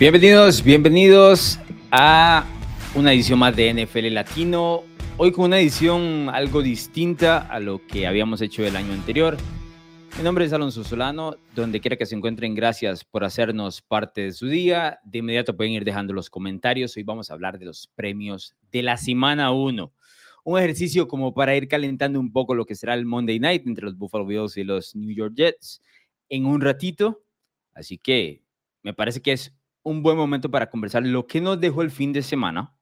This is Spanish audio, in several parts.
Bienvenidos, bienvenidos a una edición más de NFL Latino. Hoy con una edición algo distinta a lo que habíamos hecho el año anterior. Mi nombre es Alonso Solano, donde quiera que se encuentren, gracias por hacernos parte de su día. De inmediato pueden ir dejando los comentarios. Hoy vamos a hablar de los premios de la semana 1. Un ejercicio como para ir calentando un poco lo que será el Monday Night entre los Buffalo Bills y los New York Jets en un ratito. Así que me parece que es un buen momento para conversar lo que nos dejó el fin de semana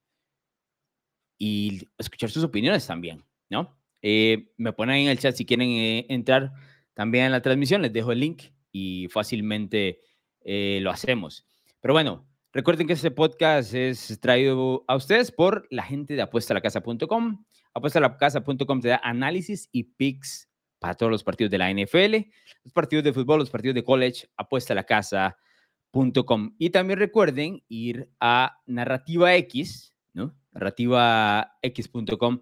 y escuchar sus opiniones también, ¿no? Eh, me ponen en el chat si quieren eh, entrar también en la transmisión, les dejo el link y fácilmente eh, lo hacemos. Pero bueno, recuerden que este podcast es traído a ustedes por la gente de apuestalacasa.com. Apuestalacasa.com te da análisis y picks para todos los partidos de la NFL, los partidos de fútbol, los partidos de college, apuesta a la casa y también recuerden ir a Narrativa X, ¿no? Narrativax.com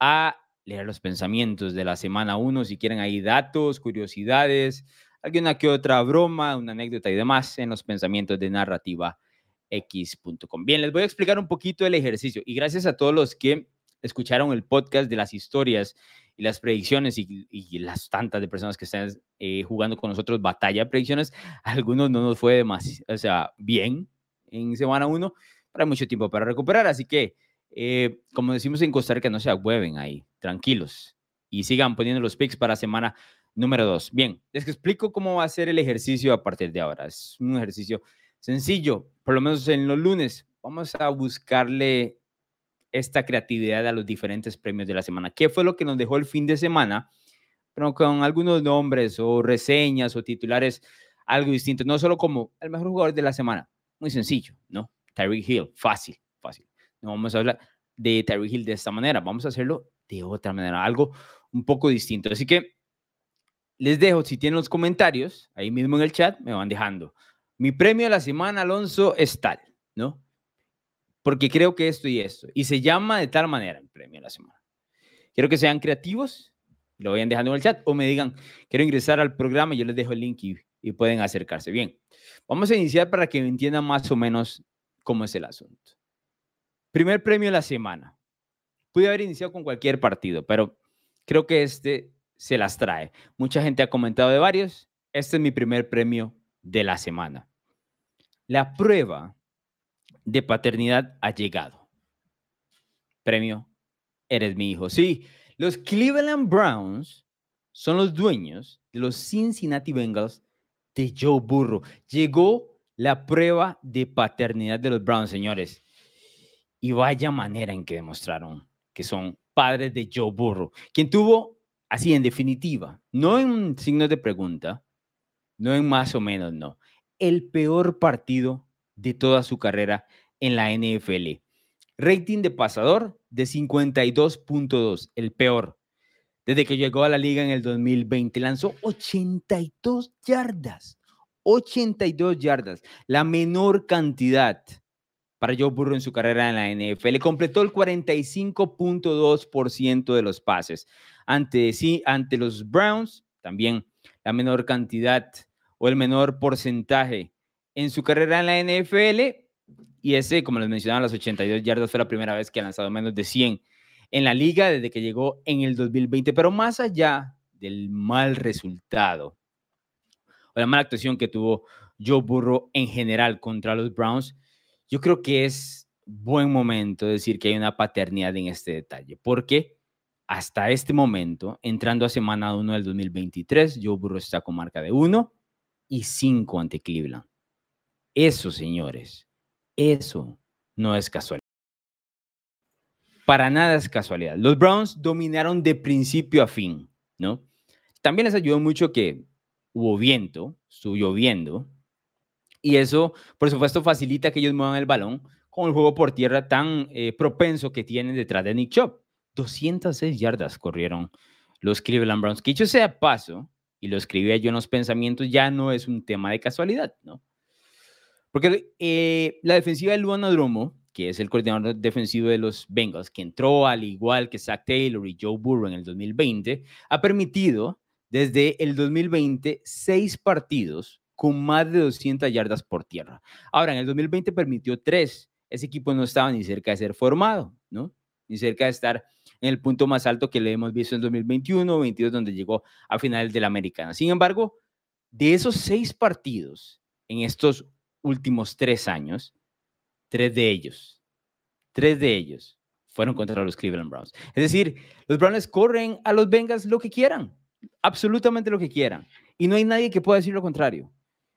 a leer los pensamientos de la semana 1, si quieren ahí datos, curiosidades, alguna que otra broma, una anécdota y demás en los pensamientos de narrativax.com. Bien, les voy a explicar un poquito el ejercicio y gracias a todos los que escucharon el podcast de las historias y las predicciones y, las tantas de personas que están eh, jugando con nosotros batalla de predicciones, algunos no nos fue demasiado, o sea, bien en semana uno, pero hay mucho tiempo para recuperar, así que, eh, como decimos en Costa Rica, no se agüeven ahí, tranquilos, y sigan poniendo los picks para semana número dos. Bien, les explico cómo va a ser el ejercicio a partir de ahora. Es un ejercicio sencillo, por lo menos en los lunes. Vamos a buscarle esta creatividad a los diferentes premios de la semana. ¿Qué fue lo que nos dejó el fin de semana? Pero con algunos nombres o reseñas o titulares algo distinto, no solo como el mejor jugador de la semana, muy sencillo, ¿no? Tyreek Hill, fácil, fácil. No vamos a hablar de Tyreek Hill de esta manera, vamos a hacerlo de otra manera, algo un poco distinto. Así que les dejo, si tienen los comentarios, ahí mismo en el chat, me van dejando. Mi premio de la semana, Alonso, es tal, ¿no? Porque creo que esto y esto. Y se llama de tal manera el premio de la semana. Quiero que sean creativos, lo vayan dejando en el chat o me digan, quiero ingresar al programa, yo les dejo el link y, pueden acercarse. Bien, vamos a iniciar para que entiendan más o menos cómo es el asunto. Primer premio de la semana. Pude haber iniciado con cualquier partido, pero creo que este se las trae. Mucha gente ha comentado de varios. Este es mi primer premio de la semana. La prueba de paternidad ha llegado. Premio, eres mi hijo. Sí, los Cleveland Browns son los dueños de los Cincinnati Bengals de Joe Burrow. Llegó la prueba de paternidad de los Browns, señores. Y vaya manera en que demostraron que son padres de Joe Burrow, quien tuvo, así en definitiva, no en signos de pregunta, no en más o menos, no, el peor partido de toda su carrera en la NFL. Rating de pasador de 52.2, el peor. Desde que llegó a la liga en el 2020, lanzó 82 yardas. 82 yardas, la menor cantidad para Joe Burrow en su carrera en la NFL. Completó el 45.2% de los pases. Ante, sí, ante los Browns, también la menor cantidad o el menor porcentaje en su carrera en la NFL, y ese, como les mencionaba, las 82 yardas fue la primera vez que ha lanzado menos de 100 en la liga desde que llegó en el 2020. Pero más allá del mal resultado o la mala actuación que tuvo Joe Burrow en general contra los Browns, yo creo que es buen momento decir que hay una paternidad en este detalle, porque hasta este momento, entrando a semana 1 del 2023, Joe Burrow está con marca de 1 y 5 ante Cleveland. Eso, señores, eso no es casualidad. Para nada es casualidad. Los Browns dominaron de principio a fin, ¿no? También les ayudó mucho que hubo viento, estuvo lloviendo, y eso, por supuesto, facilita que ellos muevan el balón con el juego por tierra tan eh, propenso que tienen detrás de Nick Chubb. 206 yardas corrieron los Cleveland Browns. Que dicho sea paso, y lo escribía yo en los pensamientos, ya no es un tema de casualidad, ¿no? Porque eh, la defensiva de Luan Adromo, que es el coordinador defensivo de los Bengals, que entró al igual que Zach Taylor y Joe Burrow en el 2020, ha permitido desde el 2020 seis partidos con más de 200 yardas por tierra. Ahora, en el 2020 permitió tres. Ese equipo no estaba ni cerca de ser formado, ¿no? Ni cerca de estar en el punto más alto que le hemos visto en 2021 o 22, donde llegó a final de la americana. Sin embargo, de esos seis partidos en estos últimos tres años, tres de ellos, tres de ellos fueron contra los Cleveland Browns. Es decir, los Browns corren a los Bengals lo que quieran, absolutamente lo que quieran. Y no hay nadie que pueda decir lo contrario.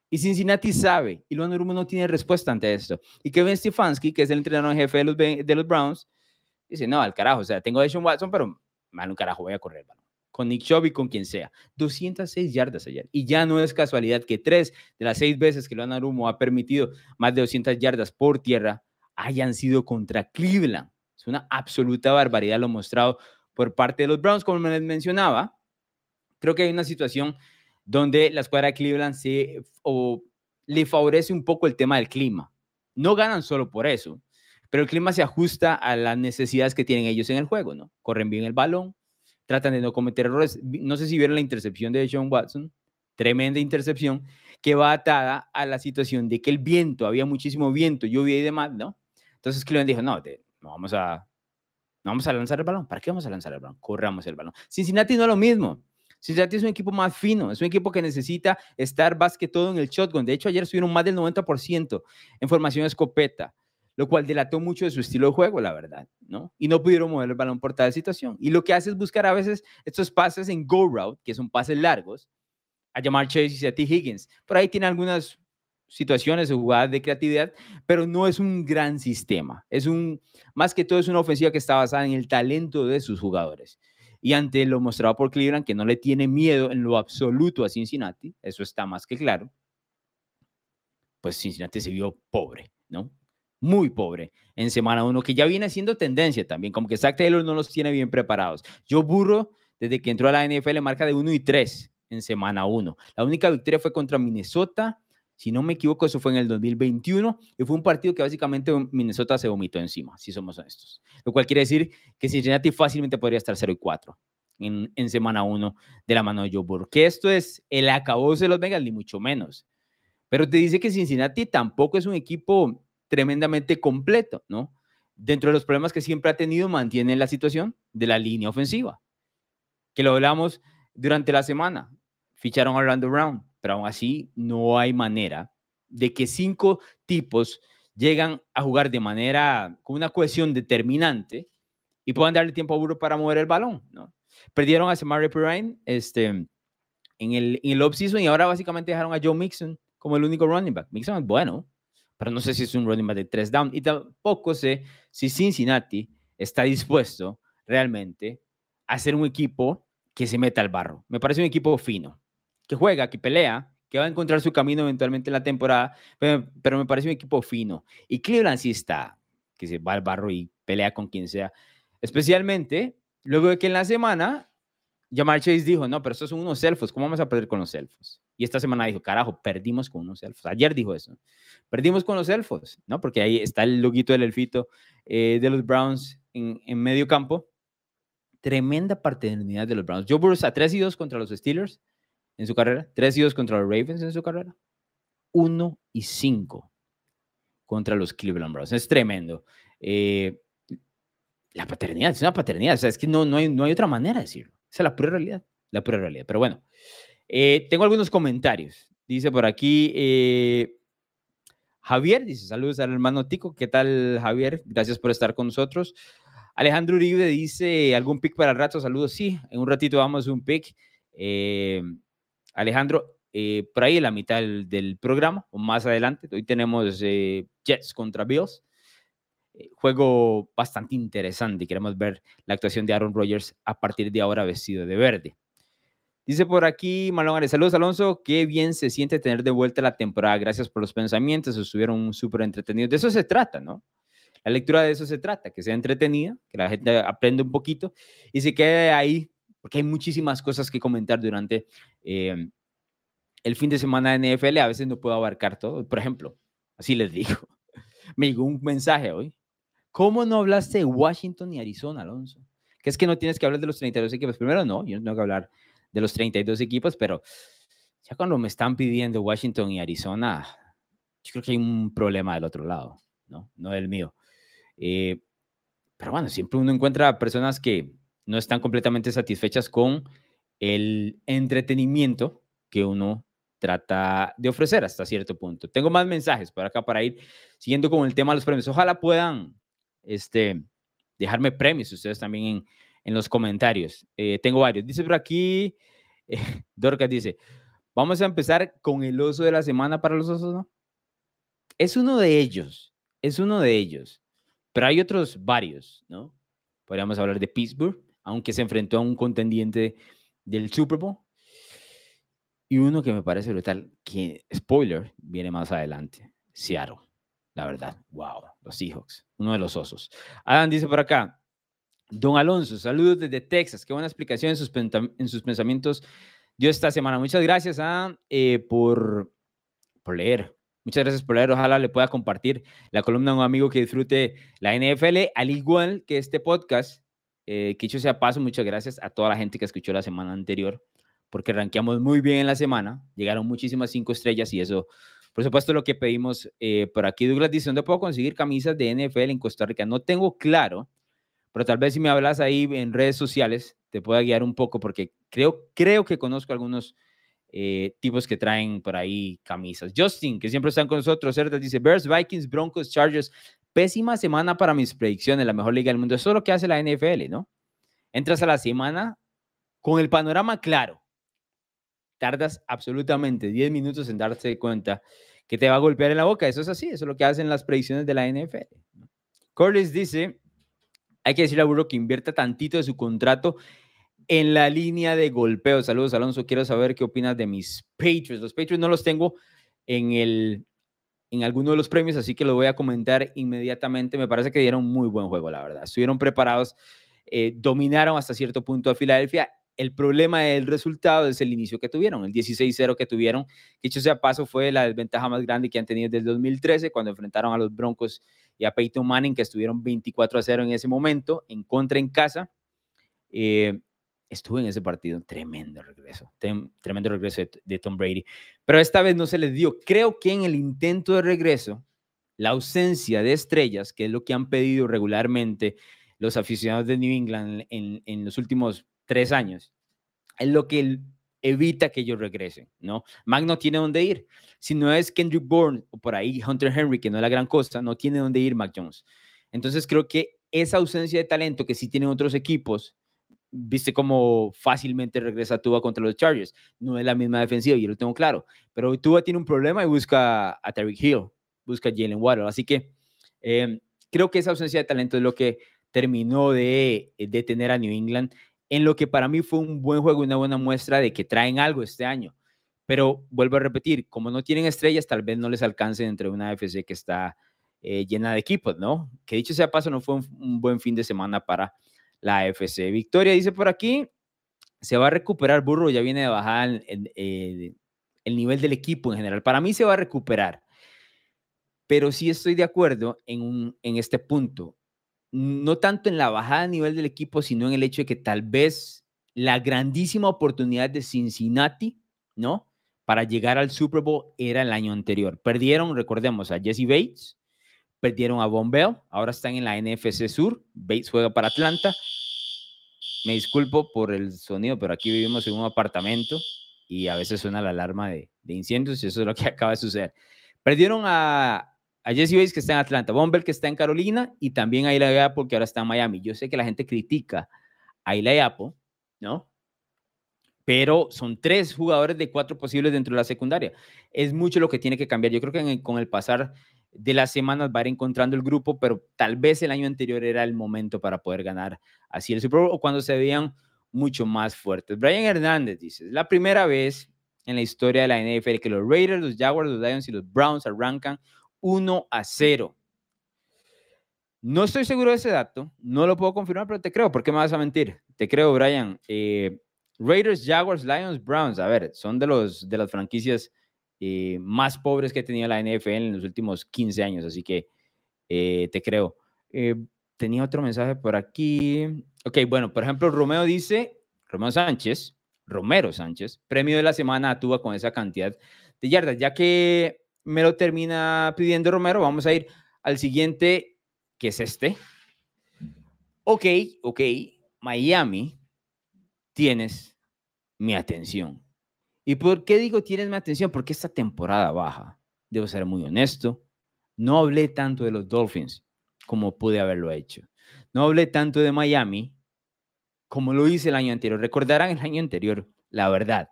Y Cincinnati sabe, y Luan no tiene respuesta ante esto. Y Kevin Stefanski, que es el entrenador en jefe de los, de los Browns, dice, no, al carajo, o sea, tengo a Sean Watson, pero mal un carajo, voy a correr con Nick Chubb y con quien sea. 206 yardas ayer. Y ya no es casualidad que tres de las seis veces que Luan Arumo ha permitido más de 200 yardas por tierra hayan sido contra Cleveland. Es una absoluta barbaridad lo mostrado por parte de los Browns, como les mencionaba. Creo que hay una situación donde la escuadra de Cleveland se, o, le favorece un poco el tema del clima. No ganan solo por eso, pero el clima se ajusta a las necesidades que tienen ellos en el juego, ¿no? Corren bien el balón, tratan de no cometer errores. No sé si vieron la intercepción de Sean Watson, tremenda intercepción, que va atada a la situación de que el viento, había muchísimo viento, lluvia y demás, ¿no? Entonces Cleveland dijo, no, no vamos a, no vamos a lanzar el balón. ¿Para qué vamos a lanzar el balón? Corramos el balón. Cincinnati no es lo mismo. Cincinnati es un equipo más fino, es un equipo que necesita estar más que todo en el shotgun. De hecho, ayer subieron más del 90% en formación escopeta lo cual delató mucho de su estilo de juego, la verdad, ¿no? Y no pudieron mover el balón por tal situación. Y lo que hace es buscar a veces estos pases en go route, que son pases largos, a llamar Chase y a T. Higgins. Por ahí tiene algunas situaciones o jugadas de creatividad, pero no es un gran sistema. Es un, más que todo es una ofensiva que está basada en el talento de sus jugadores. Y ante lo mostrado por Cleveland, que no le tiene miedo en lo absoluto a Cincinnati, eso está más que claro, pues Cincinnati se vio pobre. Muy pobre en semana uno, que ya viene siendo tendencia también, como que Zach Taylor no los tiene bien preparados. Yo burro, desde que entró a la NFL, marca de 1 y 3 en semana 1. La única victoria fue contra Minnesota, si no me equivoco, eso fue en el 2021, y fue un partido que básicamente Minnesota se vomitó encima, si somos honestos. Lo cual quiere decir que Cincinnati fácilmente podría estar 0 y 4 en, en semana 1 de la mano de Joe Burrow. Que esto es el acabose de los Bengals, ni mucho menos. Pero te dice que Cincinnati tampoco es un equipo tremendamente completo, ¿no? Dentro de los problemas que siempre ha tenido, mantiene la situación de la línea ofensiva, que lo hablamos durante la semana. Ficharon a Orlando Brown, pero aún así no hay manera de que cinco tipos llegan a jugar de manera con una cohesión determinante y puedan darle tiempo a Burro para mover el balón, ¿no? Perdieron a Samari Perrine este, en el, en el offseason y ahora básicamente dejaron a Joe Mixon como el único running back. Mixon es bueno, pero no sé si es un running back de tres down y tampoco sé si Cincinnati está dispuesto realmente a ser un equipo que se meta al barro. Me parece un equipo fino, que juega, que pelea, que va a encontrar su camino eventualmente en la temporada, pero, me parece un equipo fino. Y Cleveland sí está, que se va al barro y pelea con quien sea. Especialmente luego de que en la semana Jamar Chase dijo, no, pero estos son unos elfos, ¿cómo vamos a perder con los elfos? Y esta semana dijo, carajo, perdimos con unos elfos. Ayer dijo eso. Perdimos con los elfos, ¿no? Porque ahí está el loguito del elfito eh, de los Browns en, medio campo. Tremenda paternidad de los Browns. Joe Burrow a 3 y 2 contra los Steelers en su carrera. 3 y 2 contra los Ravens en su carrera. 1 y 5 contra los Cleveland Browns. Es tremendo. Eh, la paternidad, es una paternidad. O sea, es que no, no, hay, no hay otra manera de decirlo. Esa es la pura realidad. La pura realidad. Pero bueno, eh, tengo algunos comentarios. Dice por aquí eh, Javier, dice saludos al hermano Tico. ¿Qué tal Javier? Gracias por estar con nosotros. Alejandro Uribe dice, ¿algún pick para el rato? Saludos. Sí, en un ratito vamos a un pick. Eh, Alejandro, por ahí en la mitad del, programa o más adelante, hoy tenemos Jets contra Bills. Juego bastante interesante queremos ver la actuación de Aaron Rodgers a partir de ahora vestido de verde. Dice por aquí Marlon saludos Alonso, qué bien se siente tener de vuelta la temporada, gracias por los pensamientos, estuvieron súper entretenidos. De eso se trata, ¿no? La lectura de eso se trata, que sea entretenida, que la gente aprenda un poquito y se quede ahí, porque hay muchísimas cosas que comentar durante em, el fin de semana de NFL, a veces no puedo abarcar todo. Por ejemplo, así les digo, me llegó un mensaje hoy. ¿Cómo no hablaste de Washington y Arizona, Alonso? Que es que no tienes que hablar de los 32 equipos. Primero, no, yo no tengo que hablar de los 32 equipos, pero Ya cuando me están pidiendo Washington y Arizona, yo creo que hay un problema del otro lado, ¿no? No del mío. Eh, pero bueno, siempre uno encuentra personas que no están completamente satisfechas con el entretenimiento que uno trata de ofrecer hasta cierto punto. Tengo más mensajes por acá para ir siguiendo con el tema de los premios. Ojalá puedan este, dejarme premios ustedes también en los comentarios. Eh, tengo varios. Dice por aquí, eh, Dorcas dice, vamos a empezar con el oso de la semana para los osos, ¿no? Es uno de ellos, es uno de ellos. Pero hay otros varios, ¿no? Podríamos hablar de Pittsburgh, aunque se enfrentó a un contendiente del Super Bowl. Y uno que me parece brutal, que, spoiler, viene más adelante. Seattle, la verdad. Wow, los Seahawks, uno de los osos. Adam dice por acá, Don Alonso, saludos desde Texas. Qué buena explicación en sus, en sus pensamientos dio esta semana. Muchas gracias a, eh, por, por leer. Muchas gracias por leer. Ojalá le pueda compartir la columna a un amigo que disfrute la NFL, al igual que este podcast. Eh, que hecho sea paso, muchas gracias a toda la gente que escuchó la semana anterior, porque rankeamos muy bien en la semana. Llegaron muchísimas cinco estrellas y eso, por supuesto, lo que pedimos eh, por aquí. Douglas dice: ¿Dónde puedo conseguir camisas de NFL en Costa Rica? No tengo claro, pero tal vez si me hablas ahí en redes sociales, te pueda guiar un poco, porque creo, creo que conozco algunos eh, tipos que traen por ahí camisas. Justin, que siempre están con nosotros, Cerdas dice, Bears, Vikings, Broncos, Chargers, pésima semana para mis predicciones, la mejor liga del mundo. Eso es lo que hace la NFL, ¿no? Entras a la semana con el panorama claro. Tardas absolutamente 10 minutos en darte cuenta que te va a golpear en la boca. Eso es así, eso es lo que hacen las predicciones de la NFL. Corliss dice, hay que decirle a Burro que invierta tantito de su contrato en la línea de golpeo. Saludos, Alonso. Quiero saber qué opinas de mis Patriots. Los Patriots no los tengo en el en alguno de los premios, así que lo voy a comentar inmediatamente. Me parece que dieron muy buen juego, la verdad. Estuvieron preparados, eh, dominaron hasta cierto punto a Filadelfia. El problema del resultado es el inicio que tuvieron, el 16-0 que tuvieron. Dicho sea paso, fue la desventaja más grande que han tenido desde el 2013, cuando enfrentaron a los Broncos y a Peyton Manning, que estuvieron 24-0 en ese momento, en contra en casa. Eh, estuve en ese partido, tremendo regreso, tremendo regreso de, Tom Brady. Pero esta vez no se les dio. Creo que en el intento de regreso, la ausencia de estrellas, que es lo que han pedido regularmente los aficionados de New England en, los últimos tres años, es lo que evita que ellos regresen, ¿no? Mac no tiene dónde ir. Si no es Kendrick Bourne o por ahí Hunter Henry, que no es la gran cosa, no tiene dónde ir Mac Jones. Entonces creo que esa ausencia de talento que sí tienen otros equipos, viste cómo fácilmente regresa Tua contra los Chargers. No es la misma defensiva, yo lo tengo claro. Pero Tua tiene un problema y busca a Terry Hill, busca a Jalen Waddle. Así que em, creo que esa ausencia de talento es lo que terminó de detener a New England en lo que para mí fue un buen juego y una buena muestra de que traen algo este año. Pero vuelvo a repetir, como no tienen estrellas, tal vez no les alcance entre una FC que está eh, llena de equipos, ¿no? Que dicho sea paso, no fue un buen fin de semana para la AFC. Victoria dice por aquí, se va a recuperar Burro, ya viene de bajar el, nivel del equipo en general. Para mí se va a recuperar, pero sí estoy de acuerdo en este punto. No tanto en la bajada de nivel del equipo, sino en el hecho de que tal vez la grandísima oportunidad de Cincinnati, ¿no? Para llegar al Super Bowl era el año anterior. Perdieron, recordemos, a Jesse Bates, perdieron a Von ahora están en la NFC Sur, Bates juega para Atlanta. Me disculpo por el sonido, pero aquí vivimos en un apartamento y a veces suena la alarma de, incendios y eso es lo que acaba de suceder. Perdieron a, a Jesse Bates que está en Atlanta, Von que está en Carolina y también a Eli Apple que ahora está en Miami. Yo sé que la gente critica a Eli Apple, ¿no? pero son tres jugadores de cuatro posibles dentro de la secundaria. Es mucho lo que tiene que cambiar. Yo creo que con el pasar de las semanas va a ir encontrando el grupo, pero tal vez el año anterior era el momento para poder ganar así el Super Bowl o cuando se veían mucho más fuertes. Brian Hernández dice, la primera vez en la historia de la NFL que los Raiders, los Jaguars, los Lions y los Browns arrancan 1 a 0. No estoy seguro de ese dato, no lo puedo confirmar, pero te creo. ¿Por qué me vas a mentir? Te creo, Brian. Eh, Raiders, Jaguars, Lions, Browns, a ver, son de, los, de las franquicias eh, más pobres que ha tenido la NFL en los últimos 15 años, así que eh, te creo. Tenía otro mensaje por aquí. Ok, bueno, por ejemplo, Romeo dice, Romeo Sánchez, Romero Sánchez, premio de la semana a Tua con esa cantidad de yardas. Ya que me lo termina pidiendo Romero, vamos a ir al siguiente, que es este. Ok, ok, Miami, tienes mi atención. ¿Y por qué digo tienes mi atención? Porque esta temporada baja, debo ser muy honesto, no hablé tanto de los Dolphins como pude haberlo hecho. No hablé tanto de Miami como lo hice el año anterior. Recordarán el año anterior, la verdad.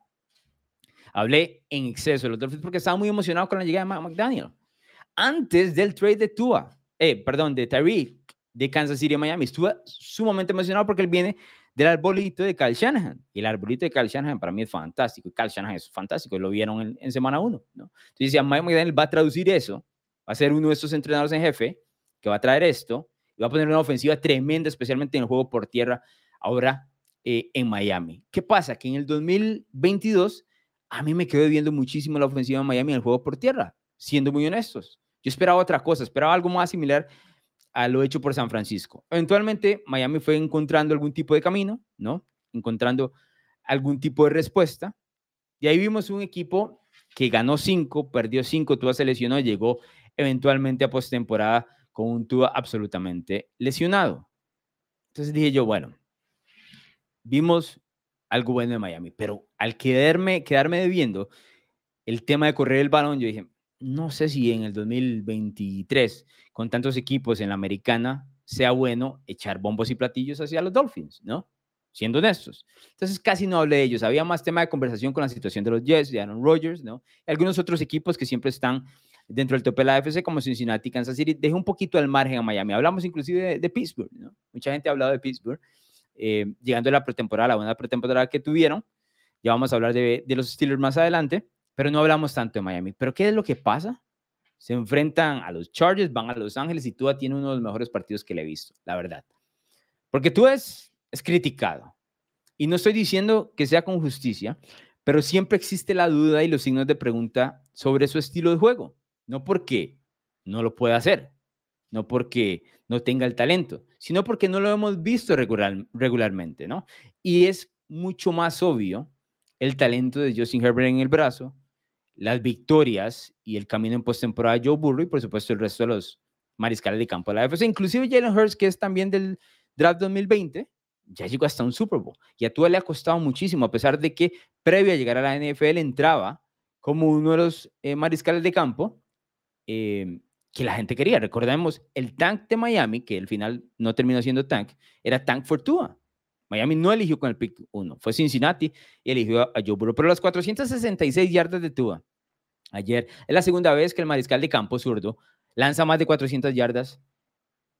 Hablé en exceso de los Dolphins porque estaba muy emocionado con la llegada de McDaniel. Antes del trade de Tua, eh, perdón, de Tyreek de Kansas City a Miami, estuve sumamente emocionado porque él viene del arbolito de Kyle Shanahan. Y el arbolito de Kyle Shanahan para mí es fantástico. Y Kyle Shanahan es fantástico. Lo vieron en, semana uno. ¿no? Entonces decía, Mike McDaniel va a traducir eso. Va a ser uno de estos entrenadores en jefe que va a traer esto. Y va a poner una ofensiva tremenda, especialmente en el juego por tierra, ahora eh, en Miami. ¿Qué pasa? Que en el 2022 a mí me quedó viendo muchísimo la ofensiva de Miami en el juego por tierra, siendo muy honestos. Yo esperaba otra cosa, esperaba algo más similar a lo hecho por San Francisco. Eventualmente, Miami fue encontrando algún tipo de camino, ¿no? Encontrando algún tipo de respuesta. Y ahí vimos un equipo que ganó cinco, perdió cinco, Tua se lesionó, llegó eventualmente a postemporada con un Tua absolutamente lesionado. Entonces dije yo, bueno, vimos algo bueno en Miami, pero al quedarme, quedarme debiendo el tema de correr el balón, yo dije, no sé si en el 2023, con tantos equipos en la americana, sea bueno echar bombos y platillos hacia los Dolphins, ¿no? Siendo honestos. Entonces casi no hablé de ellos. Había más tema de conversación con la situación de los Jets, de Aaron Rodgers, ¿no? Y algunos otros equipos que siempre están dentro del tope de la AFC, como Cincinnati, Kansas City. Dejé un poquito al margen a Miami. Hablamos inclusive de, Pittsburgh, ¿no? Mucha gente ha hablado de Pittsburgh. Eh, llegando a la pretemporada, la buena pretemporada que tuvieron. Ya vamos a hablar de, de los Steelers más adelante pero no hablamos tanto de Miami. ¿Pero qué es lo que pasa? Se enfrentan a los Chargers, van a Los Ángeles y Tua tiene uno de los mejores partidos que le he visto, la verdad. Porque tú es, es criticado. Y no estoy diciendo que sea con justicia, pero siempre existe la duda y los signos de pregunta sobre su estilo de juego. No porque no lo pueda hacer, no porque no tenga el talento, sino porque no lo hemos visto regular, regularmente, ¿no? Y es mucho más obvio el talento de Justin Herbert en el brazo las victorias y el camino en postemporada de Joe Burrow y por supuesto el resto de los mariscales de campo de la FC, inclusive Jalen Hurts, que es también del draft 2020, ya llegó hasta un Super Bowl. Y a Tua le ha costado muchísimo, a pesar de que previo a llegar a la NFL entraba como uno de los eh, mariscales de campo eh, que la gente quería. Recordemos, el tank de Miami, que al final no terminó siendo tank, era tank for Tua. Miami no eligió con el pick 1, fue Cincinnati y eligió a Joe Burrow. Pero las 466 yardas de Tua ayer. Es la segunda vez que el mariscal de campo zurdo lanza más de 400 yardas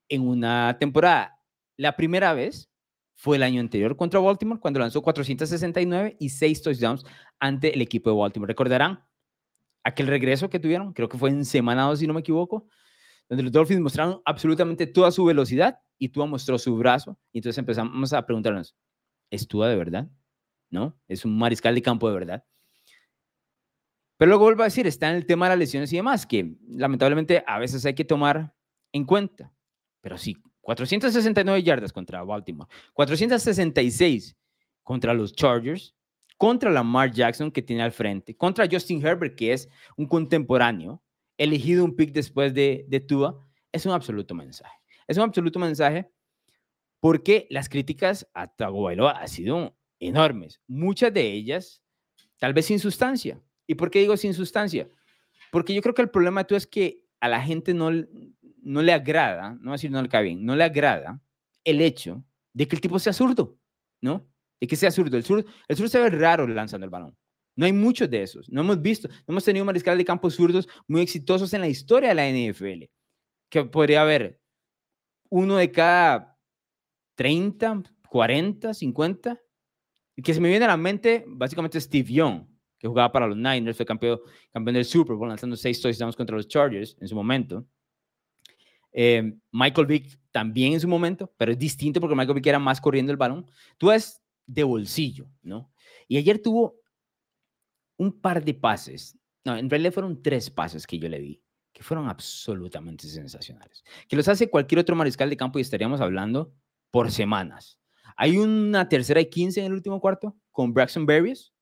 en una temporada. La primera vez fue el año anterior contra Baltimore, cuando lanzó 469 y 6 touchdowns ante el equipo de Baltimore. Recordarán aquel regreso que tuvieron, creo que fue en semana 2, si no me equivoco, donde los Dolphins mostraron absolutamente toda su velocidad y Tua mostró su brazo. Y entonces empezamos a preguntarnos, ¿es Tua de verdad? ¿No? ¿Es un mariscal de campo de verdad? Pero luego vuelvo a decir, está en el tema de las lesiones y demás, que lamentablemente a veces hay que tomar en cuenta. Pero sí, 469 yardas contra Baltimore, 466 contra los Chargers, contra Lamar Jackson que tiene al frente, contra Justin Herbert que es un contemporáneo, elegido un pick después de, de Tua, es un absoluto mensaje. Es un absoluto mensaje porque las críticas a Tagovailoa han sido enormes, muchas de ellas tal vez sin sustancia, ¿Y por qué digo sin sustancia? Porque yo creo que el problema tú es que a la gente no, no le agrada, no decir no le cae no le agrada el hecho de que el tipo sea zurdo, ¿no? De que sea zurdo. El zurdo, el zurdo se ve raro lanzando el balón. No hay muchos de esos. No hemos visto, no hemos tenido mariscales de campos zurdos muy exitosos en la historia de la NFL. Que podría haber uno de cada 30, 40, 50. Y que se me viene a la mente básicamente Steve Young, que jugaba para los Niners, fue campeón, campeón del Super Bowl, lanzando seis touchdowns contra los Chargers en su momento. Eh, Michael Vick también en su momento, pero es distinto porque Michael Vick era más corriendo el balón. Tú es de bolsillo, ¿no? Y ayer tuvo un par de pases, no, en realidad fueron tres pases que yo le vi, que fueron absolutamente sensacionales, que los hace cualquier otro mariscal de campo y estaríamos hablando por semanas. Hay una tercera y 15 en el último cuarto con Braxton Berries,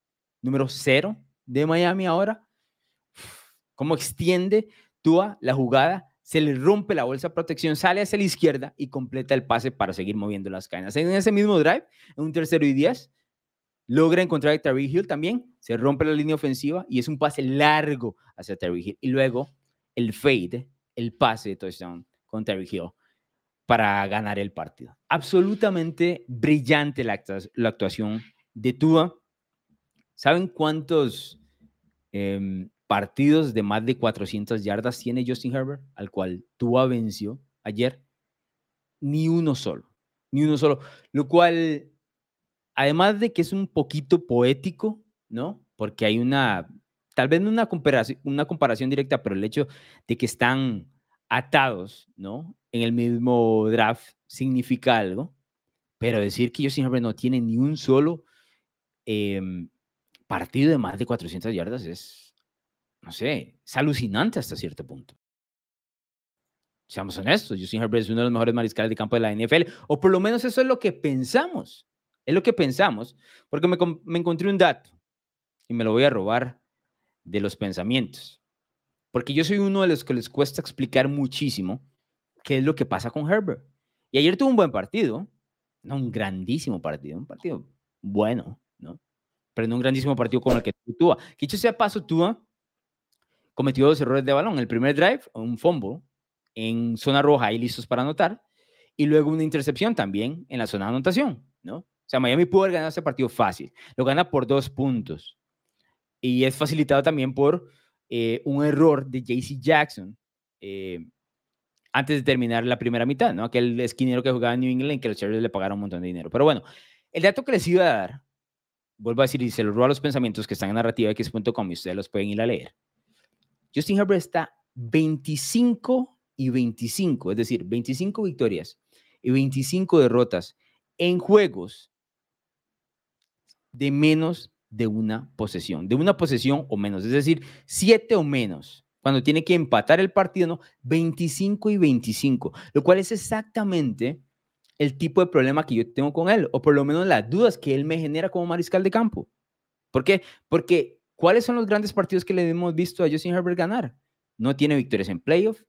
número cero de Miami ahora. ¿Cómo extiende Tua la jugada? Se le rompe la bolsa de protección, sale hacia la izquierda y completa el pase para seguir moviendo las cadenas. En ese mismo drive, en un tercero y 10, logra encontrar a Terry Hill también, se rompe la línea ofensiva y es un pase largo hacia Terry Hill. Y luego el fade, el pase de touchdown con Terry Hill para ganar el partido. Absolutamente brillante la, actuación de Tua. ¿Saben cuántos em, partidos de más de 400 yardas tiene Justin Herbert, al cual Tua venció ayer? Ni uno solo, ni uno solo. Lo cual además de que es un poquito poético, ¿no? Porque hay una, tal vez no una comparación, una comparación directa, pero el hecho de que están atados, ¿no? En el mismo draft significa algo. Pero decir que Justin Herbert no tiene ni un solo em, partido de más de 400 yardas es, no sé, es alucinante hasta cierto punto. Seamos honestos, Justin Herbert es uno de los mejores mariscales de campo de la NFL, o por lo menos eso es lo que pensamos. Es lo que pensamos, porque me, me encontré un dato y me lo voy a robar de los pensamientos. Porque yo soy uno de los que les cuesta explicar muchísimo qué es lo que pasa con Herbert. Y ayer tuvo un buen partido, no un grandísimo partido, un partido bueno, ¿no? Pero no un grandísimo partido como el que tuvo. Que dicho sea paso, Tua cometió dos errores de balón. El primer drive, un fumble en zona roja y listos para anotar. Y luego una intercepción también en la zona de anotación, ¿no? O sea, Miami pudo haber ganado ese partido fácil. Lo gana por dos puntos. Y es facilitado también por eh, un error de JC Jackson eh, antes de terminar la primera mitad, ¿no? Aquel esquinero que jugaba en New England que los Chargers le pagaron un montón de dinero. Pero bueno, el dato que les iba a dar, vuelvo a decir, y se los robo a los pensamientos que están en narrativax.com y ustedes los pueden ir a leer. Justin Herbert está 25 y 25, es decir, 25 victorias y 25 derrotas en juegos de menos de una posesión, de una posesión o menos, es decir, siete o menos. Cuando tiene que empatar el partido, ¿no? 25 y 25, lo cual es exactamente el tipo de problema que yo tengo con él, o por lo menos las dudas que él me genera como mariscal de campo. ¿Por qué? Porque ¿cuáles son los grandes partidos que le hemos visto a Justin Herbert ganar? No tiene victorias en playoff,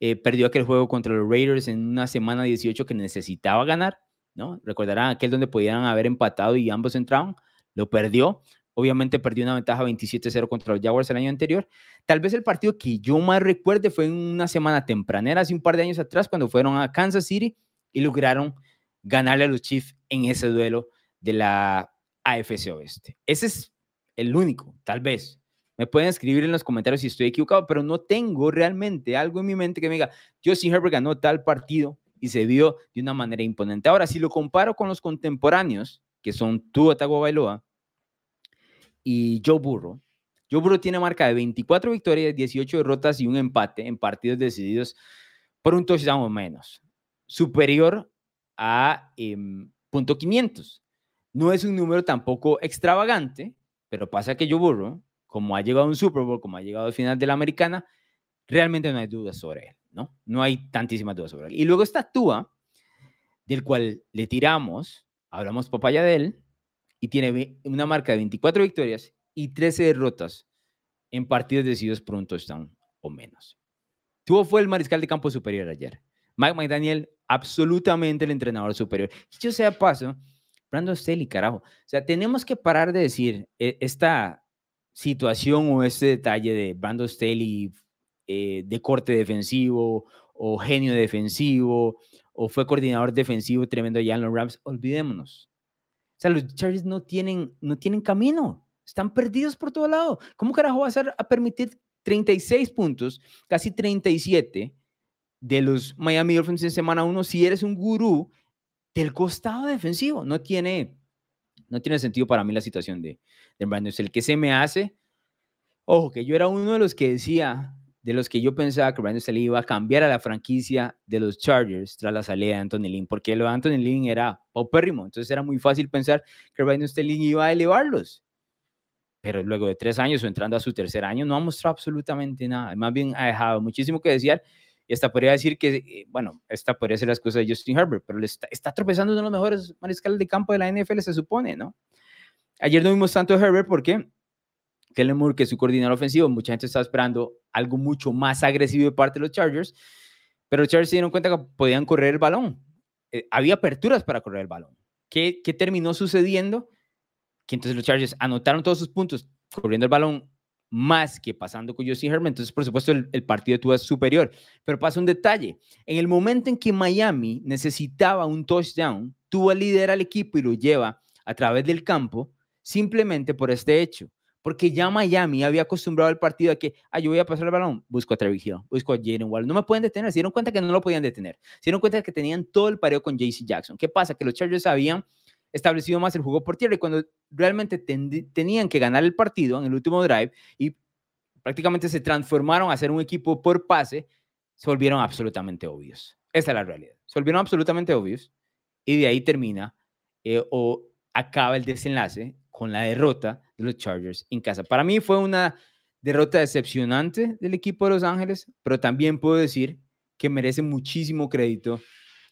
eh, perdió aquel juego contra los Raiders en una semana 18 que necesitaba ganar, ¿no? Recordarán aquel donde podían haber empatado y ambos entraban, lo perdió. Obviamente perdió una ventaja 27-0 contra los Jaguars el año anterior. Tal vez el partido que yo más recuerde fue en una semana tempranera, hace un par de años atrás, cuando fueron a Kansas City y lograron ganarle a los Chiefs en ese duelo de la AFC Oeste. Ese es el único, tal vez. Me pueden escribir en los comentarios si estoy equivocado, pero no tengo realmente algo en mi mente que me diga, Justin Herbert ganó tal partido y se vio de una manera imponente. Ahora, si lo comparo con los contemporáneos, que son Tua Tagovailoa y Joe Burrow, Joe Burrow tiene marca de 24 victorias, 18 derrotas y un empate en partidos decididos por un touchdown o menos, superior a em, punto .500. No es un número tampoco extravagante, pero pasa que Joe Burrow, como ha llegado a un Super Bowl, como ha llegado al final de la americana, realmente no hay dudas sobre él. ¿no? No hay tantísimas dudas sobre él. Y luego está Tua, del cual le tiramos, hablamos papaya de él, y tiene una marca de 24 victorias y 13 derrotas en partidos decididos por un touchdown o menos. Tua fue el mariscal de campo superior ayer. Mike McDaniel, absolutamente el entrenador superior. Yo sea paso, Brandon Staley, carajo. O sea, tenemos que parar de decir e, esta situación o este detalle de Brandon Staley eh, de corte defensivo o genio defensivo o fue coordinador defensivo tremendo ya en los Rams, olvidémonos. O sea, los Chargers no tienen, no tienen camino, están perdidos por todo lado. ¿Cómo carajo va a, a permitir 36 puntos, casi 37 de los Miami Dolphins en semana 1 si eres un gurú del costado defensivo? No tiene, no tiene sentido para mí la situación de, de Brandon. El que se me hace, ojo, que yo era uno de los que decía, de los que yo pensaba que Brandon Staley iba a cambiar a la franquicia de los Chargers tras la salida de Anthony Lynn, porque lo de Anthony Lynn era paupérrimo, entonces era muy fácil pensar que Brandon Staley iba a elevarlos. Pero luego de tres años o entrando a su tercer año, no ha mostrado absolutamente nada. Más bien ha dejado muchísimo que desear. Y hasta podría decir que, eh, bueno, esta podría ser la excusa de Justin Herbert, pero está, está tropezando uno de los mejores mariscales de campo de la NFL, se supone, ¿no? Ayer no vimos tanto a Herbert porque Kellen Moore, que es su coordinador ofensivo, mucha gente estaba esperando algo mucho más agresivo de parte de los Chargers, pero los Chargers se dieron cuenta que podían correr el balón. Eh, había aperturas para correr el balón. ¿Qué, ¿Qué terminó sucediendo? Que entonces los Chargers anotaron todos sus puntos corriendo el balón más que pasando con Justin Herman. Entonces, por supuesto, el, partido tuvo superior. Pero pasa un detalle. En el momento en que Miami necesitaba un touchdown, tuvo a liderar al equipo y lo lleva a través del campo simplemente por este hecho. Porque ya Miami había acostumbrado al partido a que, ah, yo voy a pasar el balón, busco a Hill, busco a Jalen Wall. No me pueden detener. Se dieron cuenta que no lo podían detener. Se dieron cuenta que tenían todo el pareo con JC Jackson. ¿Qué pasa? Que los Chargers sabían establecido más el juego por tierra y cuando realmente tenían que ganar el partido en el último drive y prácticamente se transformaron a ser un equipo por pase, se volvieron absolutamente obvios. Esa es la realidad. Se volvieron absolutamente obvios y de ahí termina eh, o acaba el desenlace con la derrota de los Chargers en casa. Para mí fue una derrota decepcionante del equipo de Los Ángeles, pero también puedo decir que merece muchísimo crédito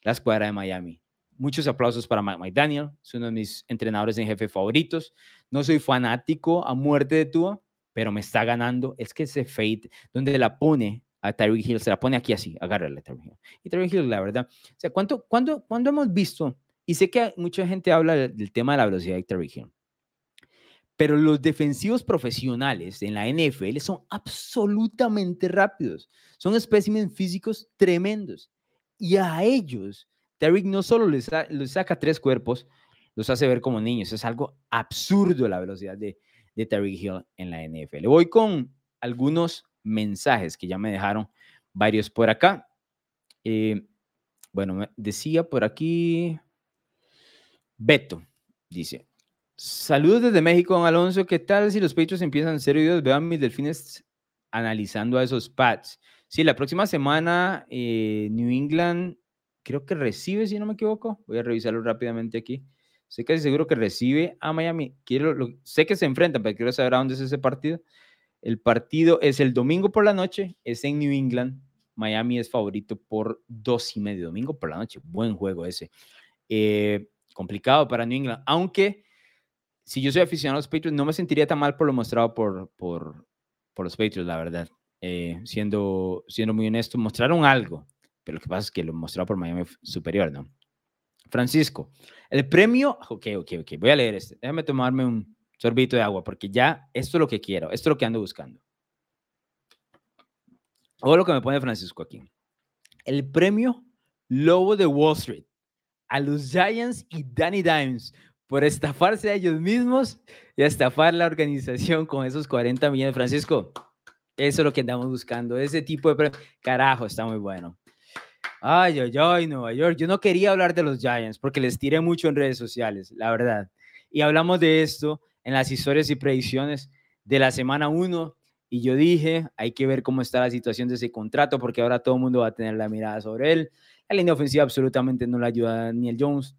la escuadra de Miami. Muchos aplausos para Mike McDaniel, es uno de mis entrenadores en jefe favoritos. No soy fanático a muerte de Tua, pero me está ganando. Es que ese fade, donde la pone a Tyreek Hill, se la pone aquí así, agárrale a Tyreek Hill. Y Tyreek Hill, la verdad, o sea, ¿cuánto, cuándo, cuándo hemos visto? Y sé que mucha gente habla del tema de la velocidad de Tyreek Hill, pero los defensivos profesionales en la NFL son absolutamente rápidos. Son especímenes físicos tremendos. Y a ellos Derrick no solo les, saca tres cuerpos, los hace ver como niños. Es algo absurdo la velocidad de, de Hill en la NFL. Voy con algunos mensajes que ya me dejaron varios por acá. Eh, bueno, decía por aquí Beto, dice, saludos desde México, don Alonso, ¿qué tal si los Patriots empiezan a ser oídos? Vean mis delfines analizando a esos pads. Sí, la próxima semana eh, New England creo que recibe, si no me equivoco. Voy a revisarlo rápidamente aquí. Estoy casi seguro que recibe a Miami. Quiero, sé que se enfrentan, pero quiero saber a dónde es ese partido. El partido es el domingo por la noche, es en New England. Miami es favorito por dos y medio. Domingo por la noche, buen juego ese. Eh, complicado para New England, aunque si yo soy aficionado a los Patriots, no me sentiría tan mal por lo mostrado por, por, por los Patriots, la verdad. Eh, siendo, siendo muy honesto, mostraron algo pero lo que pasa es que lo mostrado por Miami superior, ¿no? Francisco, el premio, ok, ok, ok, voy a leer este, déjame tomarme un sorbito de agua porque ya esto es lo que quiero, esto es lo que ando buscando. O lo que me pone Francisco aquí. El premio Lobo de Wall Street a los Giants y Danny Dimes por estafarse a ellos mismos y estafar la organización con esos 40 millones. Francisco, eso es lo que andamos buscando. Ese tipo de. Carajo, está muy bueno. Ay, ay, ay, Nueva York. Yo no quería hablar de los Giants porque les tiré mucho en redes sociales, la verdad. Y hablamos de esto en las historias y predicciones de la semana 1. Y yo dije, hay que ver cómo está la situación de ese contrato porque ahora todo el mundo va a tener la mirada sobre él. La línea ofensiva absolutamente no le ayuda a Daniel Jones.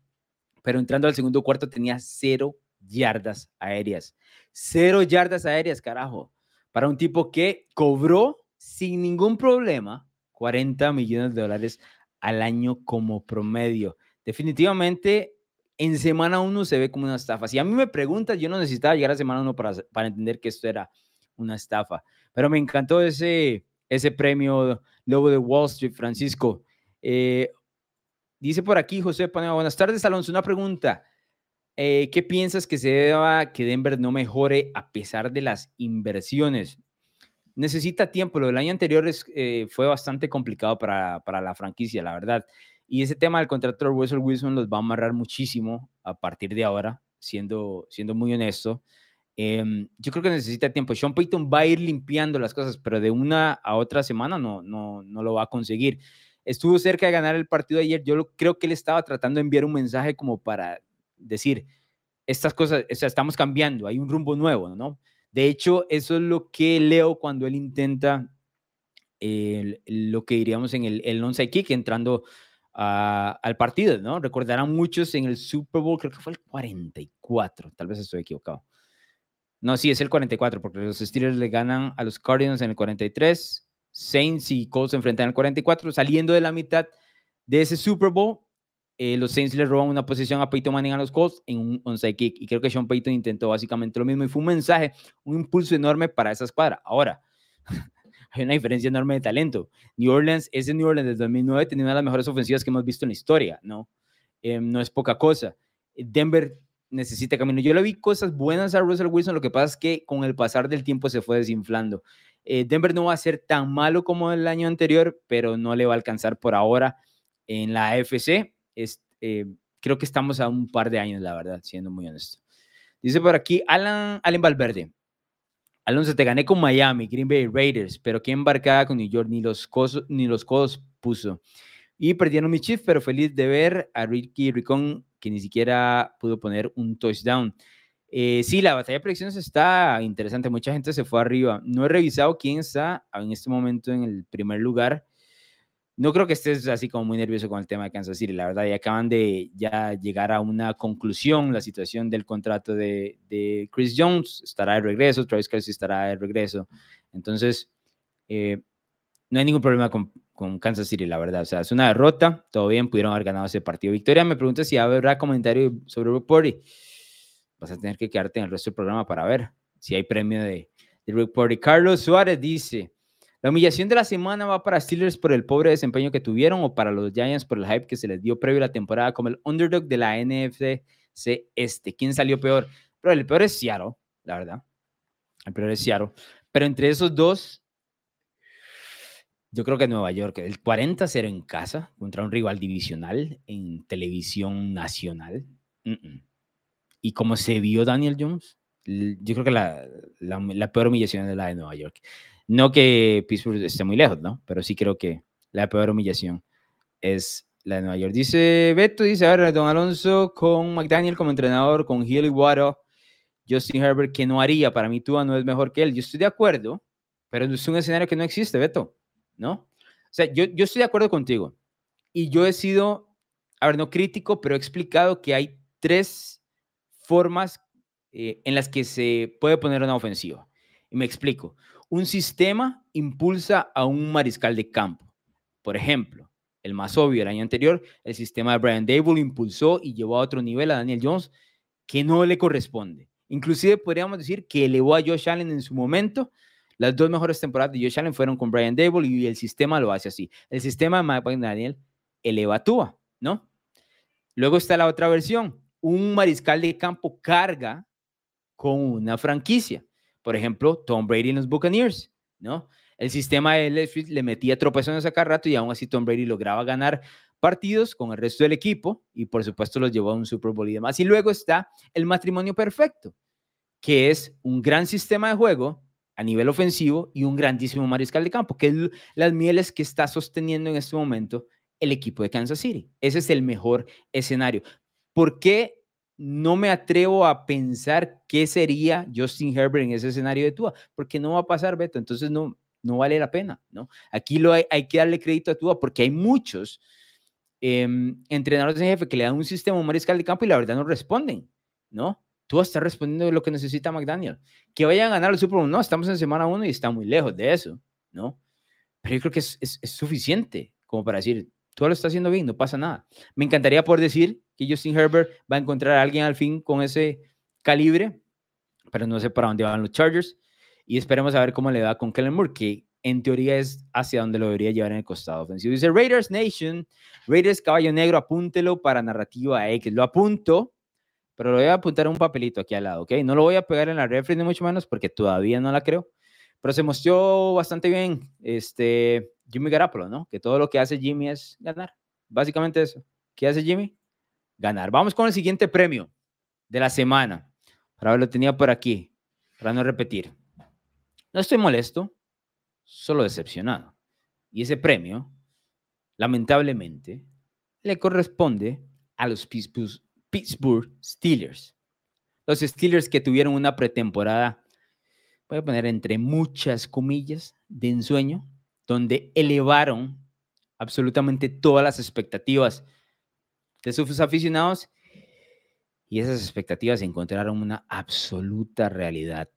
Pero entrando al segundo cuarto tenía cero yardas aéreas. Cero yardas aéreas, carajo. Para un tipo que cobró sin ningún problema 40 millones de dólares al año como promedio. Definitivamente, en semana uno se ve como una estafa. Si a mí me preguntas, yo no necesitaba llegar a semana uno para, para entender que esto era una estafa. Pero me encantó ese, ese premio Lobo de Wall Street, Francisco. Eh, dice por aquí José Panema, buenas tardes, Alonso. Una pregunta. Eh, ¿Qué piensas que se deba que Denver no mejore a pesar de las inversiones? Necesita tiempo. Lo del año anterior es, eh, fue bastante complicado para, para, la franquicia, la verdad. Y ese tema del contrato de Russell Wilson los va a amarrar muchísimo a partir de ahora, siendo, siendo muy honesto. Em, yo creo que necesita tiempo. Sean Payton va a ir limpiando las cosas, pero de una a otra semana no, no, no lo va a conseguir. Estuvo cerca de ganar el partido ayer. Yo creo que él estaba tratando de enviar un mensaje como para decir, estas cosas, o sea, estamos cambiando, hay un rumbo nuevo, ¿no? De hecho, eso es lo que leo cuando él intenta lo que diríamos en el, el onside kick entrando al partido, ¿no? Recordarán muchos en el Super Bowl, creo que fue el 44, tal vez estoy equivocado. No, sí, es el 44, porque los Steelers le ganan a los Cardinals en el 43, Saints y Colts se enfrentan al 44, saliendo de la mitad de ese Super Bowl, eh, los Saints le roban una posición a Peyton Manning a los Colts en un onside kick. Y creo que Sean Payton intentó básicamente lo mismo y fue un mensaje, un impulso enorme para esa escuadra. Ahora, hay una diferencia enorme de talento. New Orleans, ese New Orleans desde 2009 tenía una de las mejores ofensivas que hemos visto en la historia, ¿no? Em, no es poca cosa. Denver necesita camino. Yo le vi cosas buenas a Russell Wilson, lo que pasa es que con el pasar del tiempo se fue desinflando. Eh, Denver no va a ser tan malo como el año anterior, pero no le va a alcanzar por ahora en la AFC. Es, eh, creo que estamos a un par de años, la verdad, siendo muy honesto. Dice por aquí Alan, Allen Valverde. Alonso, te gané con Miami, Green Bay Raiders, pero qué embarcada con New York, ni los, cosos, ni los codos puso. Y perdieron mi chief, pero feliz de ver a Ricky Ricón, que ni siquiera pudo poner un touchdown. Eh, sí, la batalla de predicciones está interesante. Mucha gente se fue arriba. No he revisado quién está en este momento en el primer lugar. No creo que estés así como muy nervioso con el tema de Kansas City. La verdad, ya acaban de ya llegar a una conclusión la situación del contrato de, de Chris Jones. Estará de regreso, Travis Kelsey estará de regreso. Entonces, eh, no hay ningún problema con, con, Kansas City, la verdad. O sea, es una derrota. Todo bien, pudieron haber ganado ese partido. Victoria me pregunta si habrá comentario sobre Brook vas a tener que quedarte en el resto del programa para ver si hay premio de, de Rick. Carlos Suárez dice, ¿la humillación de la semana va para Steelers por el pobre desempeño que tuvieron o para los Giants por el hype que se les dio previo a la temporada como el underdog de la NFC este? ¿Quién salió peor? Pero el peor es Seattle, la verdad. El peor es Seattle. Pero entre esos dos, yo creo que Nueva York, el 40-0 en casa contra un rival divisional en televisión nacional. Y como se vio Daniel Jones, yo creo que la, la, peor humillación es la de Nueva York. No que Pittsburgh esté muy lejos, ¿no? Pero sí creo que la peor humillación es la de Nueva York. Dice Beto, dice, a ver, Don Alonso con McDaniel como entrenador, con Healy Water, Justin Herbert, que no haría. Para mí Tua no es mejor que él. Yo estoy de acuerdo, pero es un escenario que no existe, Beto, ¿no? O sea, yo, yo estoy de acuerdo contigo. Y yo he sido, a ver, no crítico, pero he explicado que hay tres formas eh, en las que se puede poner una ofensiva. Y me explico. Un sistema impulsa a un mariscal de campo. Por ejemplo, el más obvio el año anterior, el sistema de Brian Dable impulsó y llevó a otro nivel a Daniel Jones que no le corresponde. Inclusive podríamos decir que elevó a Josh Allen en su momento. Las dos mejores temporadas de Josh Allen fueron con Brian Dable y el sistema lo hace así. El sistema de Mike Daniel eleva a ¿no? Luego está la otra versión, un mariscal de campo carga con una franquicia. Por ejemplo, Tom Brady en los Buccaneers, ¿no? El sistema de Leftfield le metía tropezones a cada rato y aún así Tom Brady lograba ganar partidos con el resto del equipo y por supuesto los llevó a un Super Bowl y demás. Y luego está el matrimonio perfecto, que es un gran sistema de juego a nivel ofensivo y un grandísimo mariscal de campo, que es las mieles que está sosteniendo en este momento el equipo de Kansas City. Ese es el mejor escenario. ¿Por qué no me atrevo a pensar qué sería Justin Herbert en ese escenario de Tua? Porque no va a pasar, Beto, entonces no, no vale la pena, ¿no? Aquí lo hay, que darle crédito a Tua porque hay muchos em, entrenadores en jefe que le dan un sistema mariscal de campo y la verdad no responden, ¿no? Tua está respondiendo de lo que necesita McDaniel. Que vayan a ganar el Super Bowl, no, estamos en semana uno y está muy lejos de eso, ¿no? Pero yo creo que es, es suficiente como para decir, Tú lo está haciendo bien, no pasa nada. Me encantaría poder decir que Justin Herbert va a encontrar a alguien al fin con ese calibre, pero no sé para dónde van los Chargers. Y esperemos a ver cómo le va con Kellen Moore, que en teoría es hacia donde lo debería llevar en el costado ofensivo. Dice Raiders Nation, Raiders Caballo Negro, apúntelo para narrativa X. Lo apunto, pero lo voy a apuntar en un papelito aquí al lado, ¿ok? No lo voy a pegar en la refri ni mucho menos porque todavía no la creo, pero se mostró bastante bien. Este, Jimmy Garapolo, ¿no? Que todo lo que hace Jimmy es ganar. Básicamente eso. ¿Qué hace Jimmy? Ganar. Vamos con el siguiente premio de la semana. Para lo tenía por aquí, para no repetir. No estoy molesto, solo decepcionado. Y ese premio, lamentablemente, le corresponde a los Pittsburgh Steelers. Los Steelers que tuvieron una pretemporada, voy a poner entre muchas comillas, de ensueño, donde elevaron absolutamente todas las expectativas de sus aficionados y esas expectativas encontraron una absoluta realidad.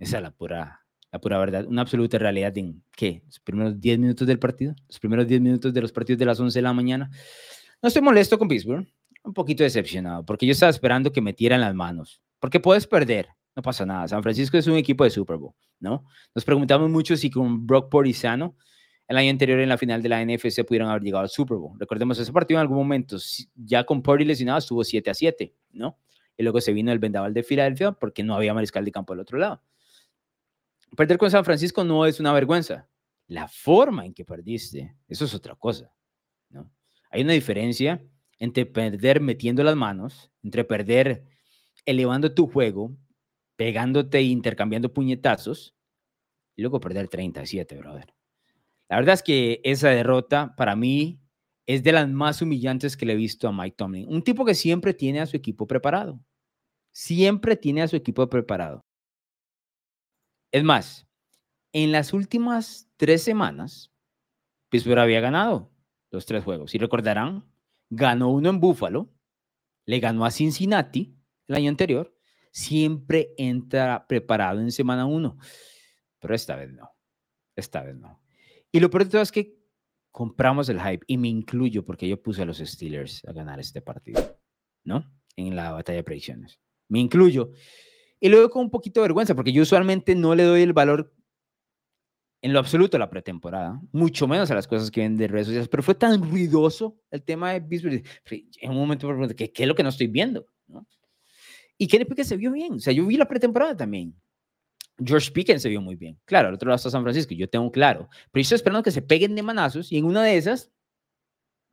Esa es la pura, la pura verdad, una absoluta realidad en, ¿qué? Los primeros 10 minutos del partido, los primeros 10 minutos de los partidos de las 11 de la mañana. No estoy molesto con Pittsburgh, un poquito decepcionado, porque yo estaba esperando que metieran las manos, porque puedes perder, no pasa nada. San Francisco es un equipo de Super Bowl, ¿no? Nos preguntamos mucho si con Brock Purdy sano, el año anterior en la final de la NFC pudieron haber llegado al Super Bowl. Recordemos ese partido en algún momento, ya con Purdy lesionado estuvo 7 a 7, ¿no? Y luego se vino el vendaval de Filadelfia porque no había mariscal de campo del otro lado. Perder con San Francisco no es una vergüenza. La forma en que perdiste, eso es otra cosa, ¿no? Hay una diferencia entre perder metiendo las manos, entre perder elevando tu juego, pegándote e intercambiando puñetazos, y luego perder 37, brother. La verdad es que esa derrota para mí es de las más humillantes que le he visto a Mike Tomlin. Un tipo que siempre tiene a su equipo preparado. Siempre tiene a su equipo preparado. Es más, en las últimas tres semanas, Pittsburgh había ganado los tres juegos. Si recordarán, ganó uno en Buffalo, le ganó a Cincinnati el año anterior. Siempre entra preparado en semana uno. Pero esta vez no. Esta vez no. Y lo peor de todo es que compramos el hype y me incluyo porque yo puse a los Steelers a ganar este partido, ¿no? En la batalla de predicciones. Me incluyo. Y luego con un poquito de vergüenza porque yo usualmente no le doy el valor en lo absoluto a la pretemporada, mucho menos a las cosas que vienen de redes sociales, pero fue tan ruidoso el tema de Pittsburgh. En un momento me pregunté, ¿qué, es lo que no estoy viendo? ¿no? Y Kenny Pickett se vio bien. O sea, yo vi la pretemporada también. George Pickens se vio muy bien. Claro, al otro lado está San Francisco, yo tengo claro. Pero yo estoy esperando que se peguen de manazos y en una de esas,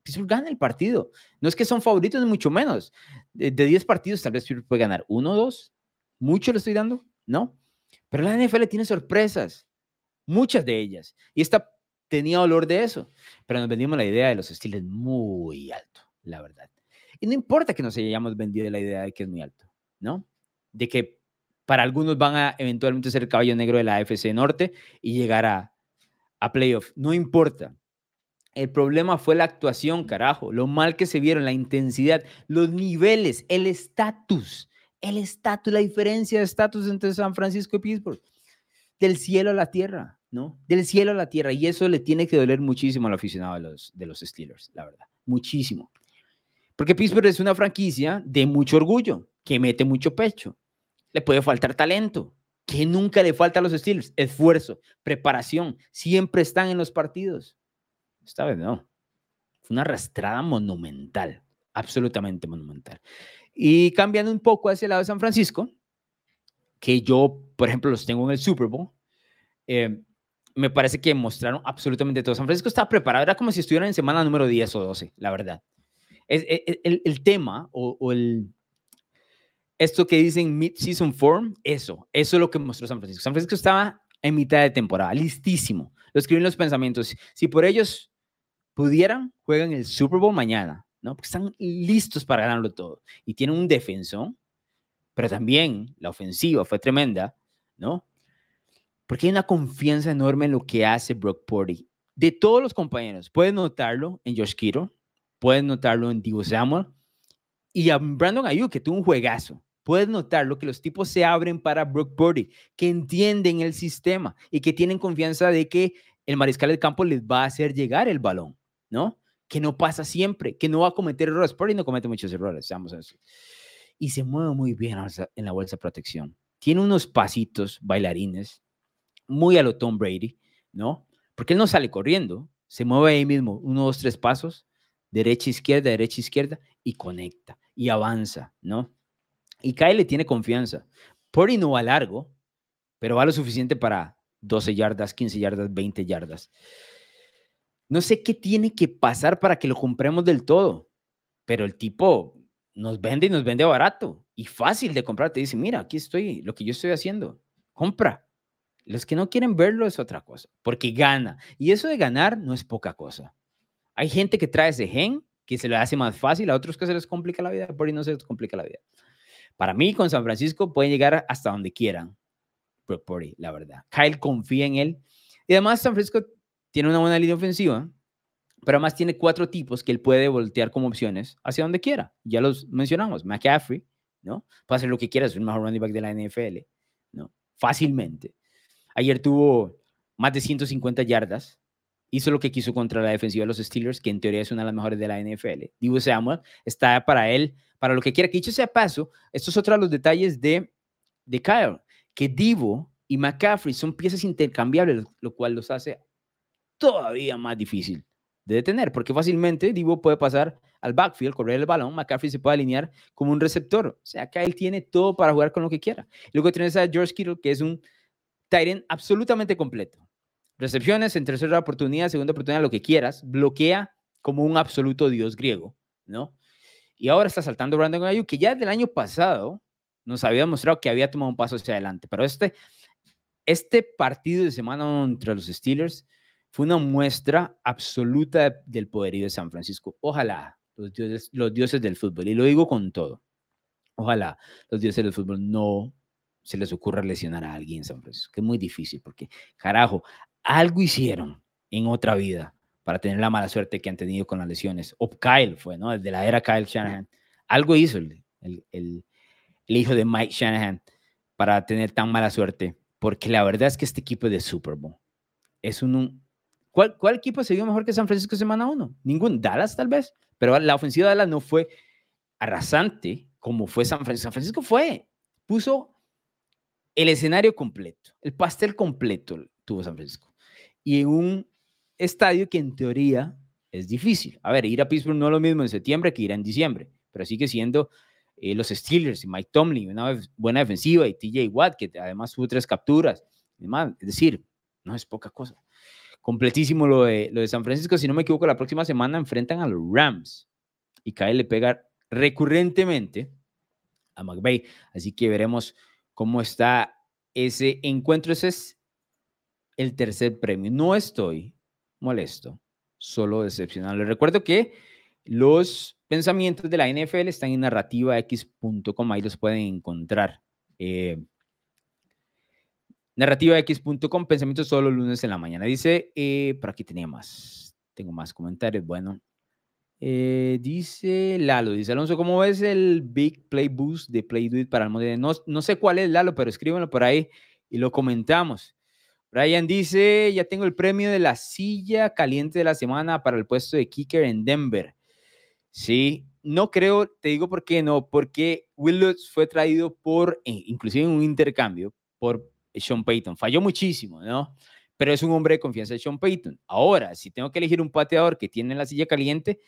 Pittsburgh gana el partido. No es que son favoritos, ni mucho menos. De 10 partidos, tal vez Pittsburgh puede ganar uno o dos. ¿Mucho le estoy dando? No. Pero la NFL tiene sorpresas. Muchas de ellas. Y esta tenía olor de eso. Pero nos vendimos la idea de los estilos muy alto, la verdad. Y no importa que nos hayamos vendido la idea de que es muy alto, ¿no? De que para algunos van a eventualmente ser el caballo negro de la AFC Norte y llegar a, a playoff. No importa. El problema fue la actuación, carajo, lo mal que se vieron, la intensidad, los niveles, el estatus, el estatus, la diferencia de estatus entre San Francisco y Pittsburgh, del cielo a la tierra, ¿no? Del cielo a la tierra. Y eso le tiene que doler muchísimo al aficionado de los, de los Steelers, la verdad, muchísimo. Porque Pittsburgh es una franquicia de mucho orgullo, que mete mucho pecho, le puede faltar talento. Que nunca le falta los Steelers? Esfuerzo, preparación. Siempre están en los partidos. Esta vez no. Una arrastrada monumental. Absolutamente monumental. Y cambiando un poco hacia el lado de San Francisco, que yo, por ejemplo, los tengo en el Super Bowl, eh, me parece que mostraron absolutamente todo. San Francisco estaba preparado, era como si estuvieran en semana número 10 o 12, la verdad. Es, e, e, el, tema o el, esto que dicen mid-season form, eso, eso es lo que mostró San Francisco. San Francisco estaba en mitad de temporada, listísimo. Lo escriben los pensamientos. Si por ellos pudieran, juegan el Super Bowl mañana, ¿no? Porque están listos para ganarlo todo. Y tienen un defensor, pero también la ofensiva fue tremenda, ¿no? Porque hay una confianza enorme en lo que hace Brock Purdy. De todos los compañeros, pueden notarlo en Josh Kittle, pueden notarlo en Divo Samuel y a Brandon Ayuk, que tuvo un juegazo puedes notarlo que los tipos se abren para Brock Purdy, que entienden el sistema y que tienen confianza de que el mariscal del campo les va a hacer llegar el balón, ¿no? Que no pasa siempre, que no va a cometer errores. Purdy no comete muchos errores, seamos eso. Y se mueve muy bien en la bolsa de protección. Tiene unos pasitos bailarines, muy a lo Tom Brady, ¿no? Porque él no sale corriendo, se mueve ahí mismo, uno, dos, tres pasos, derecha, izquierda, derecha, izquierda, y conecta, y avanza, ¿no? Y Kyle le tiene confianza. Purdy no va largo, pero va lo suficiente para 12 yardas, 15 yardas, 20 yardas. No sé qué tiene que pasar para que lo compremos del todo, pero el tipo nos vende y nos vende barato y fácil de comprar. Te dice, mira, aquí estoy, lo que yo estoy haciendo, compra. Los que no quieren verlo es otra cosa, porque gana. Y eso de ganar no es poca cosa. Hay gente que trae ese gen que se le hace más fácil, a otros que se les complica la vida, por no se les complica la vida. Para mí, con San Francisco pueden llegar hasta donde quieran. Purdy, la verdad. Kyle confía en él. Y además, San Francisco tiene una buena línea ofensiva, pero además tiene cuatro tipos que él puede voltear como opciones hacia donde quiera. Ya los mencionamos. McCaffrey, ¿no? Puede hacer lo que quiera, es el mejor running back de la NFL, ¿no? Fácilmente. Ayer tuvo más de 150 yardas. Hizo lo que quiso contra la defensiva de los Steelers, que en teoría es una de las mejores de la NFL. Divo Samuel está para él, para lo que quiera. Que dicho sea paso, estos es otro los detalles de, de Kyle, que Divo y McCaffrey son piezas intercambiables, lo cual los hace todavía más difícil de detener, porque fácilmente Divo puede pasar al backfield, correr el balón, McCaffrey se puede alinear como un receptor. O sea, él tiene todo para jugar con lo que quiera. Luego tienes a George Kittle, que es un Tyrant absolutamente completo. Recepciones en tercera oportunidad, segunda oportunidad, lo que quieras. Bloquea como un absoluto dios griego, ¿no? Y ahora está saltando Brandon Ayuk, que ya del año pasado nos había mostrado que había tomado un paso hacia adelante. Pero este, este partido de semana entre los Steelers fue una muestra absoluta del poderío de San Francisco. Ojalá los dioses, los dioses del fútbol, y lo digo con todo, ojalá los dioses del fútbol no se les ocurra lesionar a alguien en San Francisco, que es muy difícil, porque carajo, algo hicieron en otra vida para tener la mala suerte que han tenido con las lesiones. O Kyle fue, ¿no? Desde la era Kyle Shanahan. Algo hizo el, el, el, hijo de Mike Shanahan para tener tan mala suerte, porque la verdad es que este equipo de Super Bowl es un... ¿Cuál, ¿Cuál equipo se vio mejor que San Francisco semana uno? Ningún. Dallas tal vez, pero la ofensiva de Dallas no fue arrasante como fue San Francisco. San Francisco fue, puso el escenario completo, el pastel completo tuvo San Francisco. Y en un estadio que en teoría es difícil. A ver, ir a Pittsburgh no es lo mismo en septiembre que ir en diciembre, pero sigue siendo eh, los Steelers y Mike Tomlin, una buena defensiva, y TJ Watt, que además tuvo tres capturas. Es decir, no es poca cosa. Completísimo lo de, lo de San Francisco. Si no me equivoco, la próxima semana enfrentan a los Rams y Kyle le pega recurrentemente a McVay. Así que veremos cómo está ese encuentro. Ese es el tercer premio. No estoy molesto, solo decepcionado. Les recuerdo que los pensamientos de la NFL están en narrativax.com, ahí los pueden encontrar. Eh, narrativax.com, pensamientos solo lunes en la mañana. Dice, eh, por aquí tenía más, tengo más comentarios. Bueno, eh, dice Lalo, dice Alonso, ¿cómo ves el Big Play Boost de Play Do It para el modelo? No, no sé cuál es, Lalo, pero escríbanlo por ahí y lo comentamos. Brian dice, ya tengo el premio de la silla caliente de la semana para el puesto de kicker en Denver. Sí, no creo, te digo por qué no, porque Will fue traído por, eh, inclusive en un intercambio, por Sean Payton. Falló muchísimo, ¿no? Pero es un hombre de confianza de Sean Payton. Ahora, si tengo que elegir un pateador que tiene la silla caliente,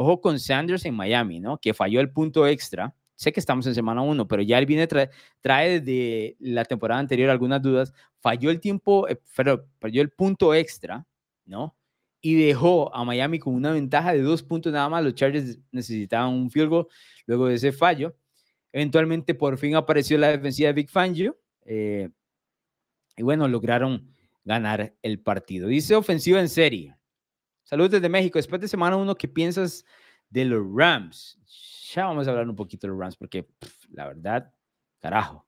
Ojo con Sanders en Miami, ¿no? Que falló el punto extra. Sé que estamos en semana uno, pero ya él viene, trae, trae desde la temporada anterior algunas dudas. Falló el tiempo, eh, pero falló el punto extra, ¿no? Y dejó a Miami con una ventaja de dos puntos nada más. Los Chargers necesitaban un field goal luego de ese fallo. Eventualmente, por fin apareció la defensiva de Big Fangio. Eh, y bueno, lograron ganar el partido. Dice ofensiva en serie. Saludos desde México. Después de semana uno, ¿qué piensas de los Rams? Ya vamos a hablar un poquito de los Rams porque la verdad, carajo,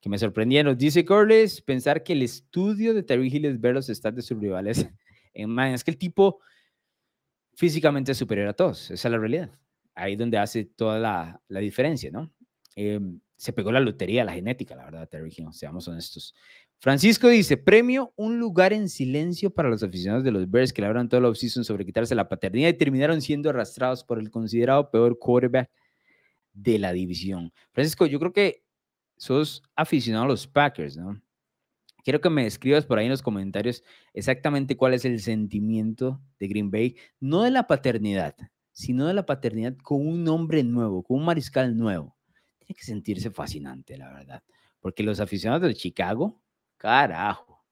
que me sorprendieron. Dice Corliss, pensar que el estudio de Terry Hill es ver de sus rivales. En es que el tipo físicamente es superior a todos. Esa es la realidad. Ahí donde hace toda la, la diferencia, ¿no? Em, se pegó la lotería, la genética, la verdad, Terry Hill, seamos honestos. Francisco dice, premio un lugar en silencio para los aficionados de los Bears que labran todo la offseason sobre quitarse la paternidad y terminaron siendo arrastrados por el considerado peor quarterback de la división. Francisco, yo creo que sos aficionado a los Packers, ¿no? Quiero que me escribas por ahí en los comentarios exactamente cuál es el sentimiento de Green Bay, no de la paternidad, sino de la paternidad con un nombre nuevo, con un mariscal nuevo. Tiene que sentirse fascinante, la verdad, porque los aficionados de Chicago Carajo.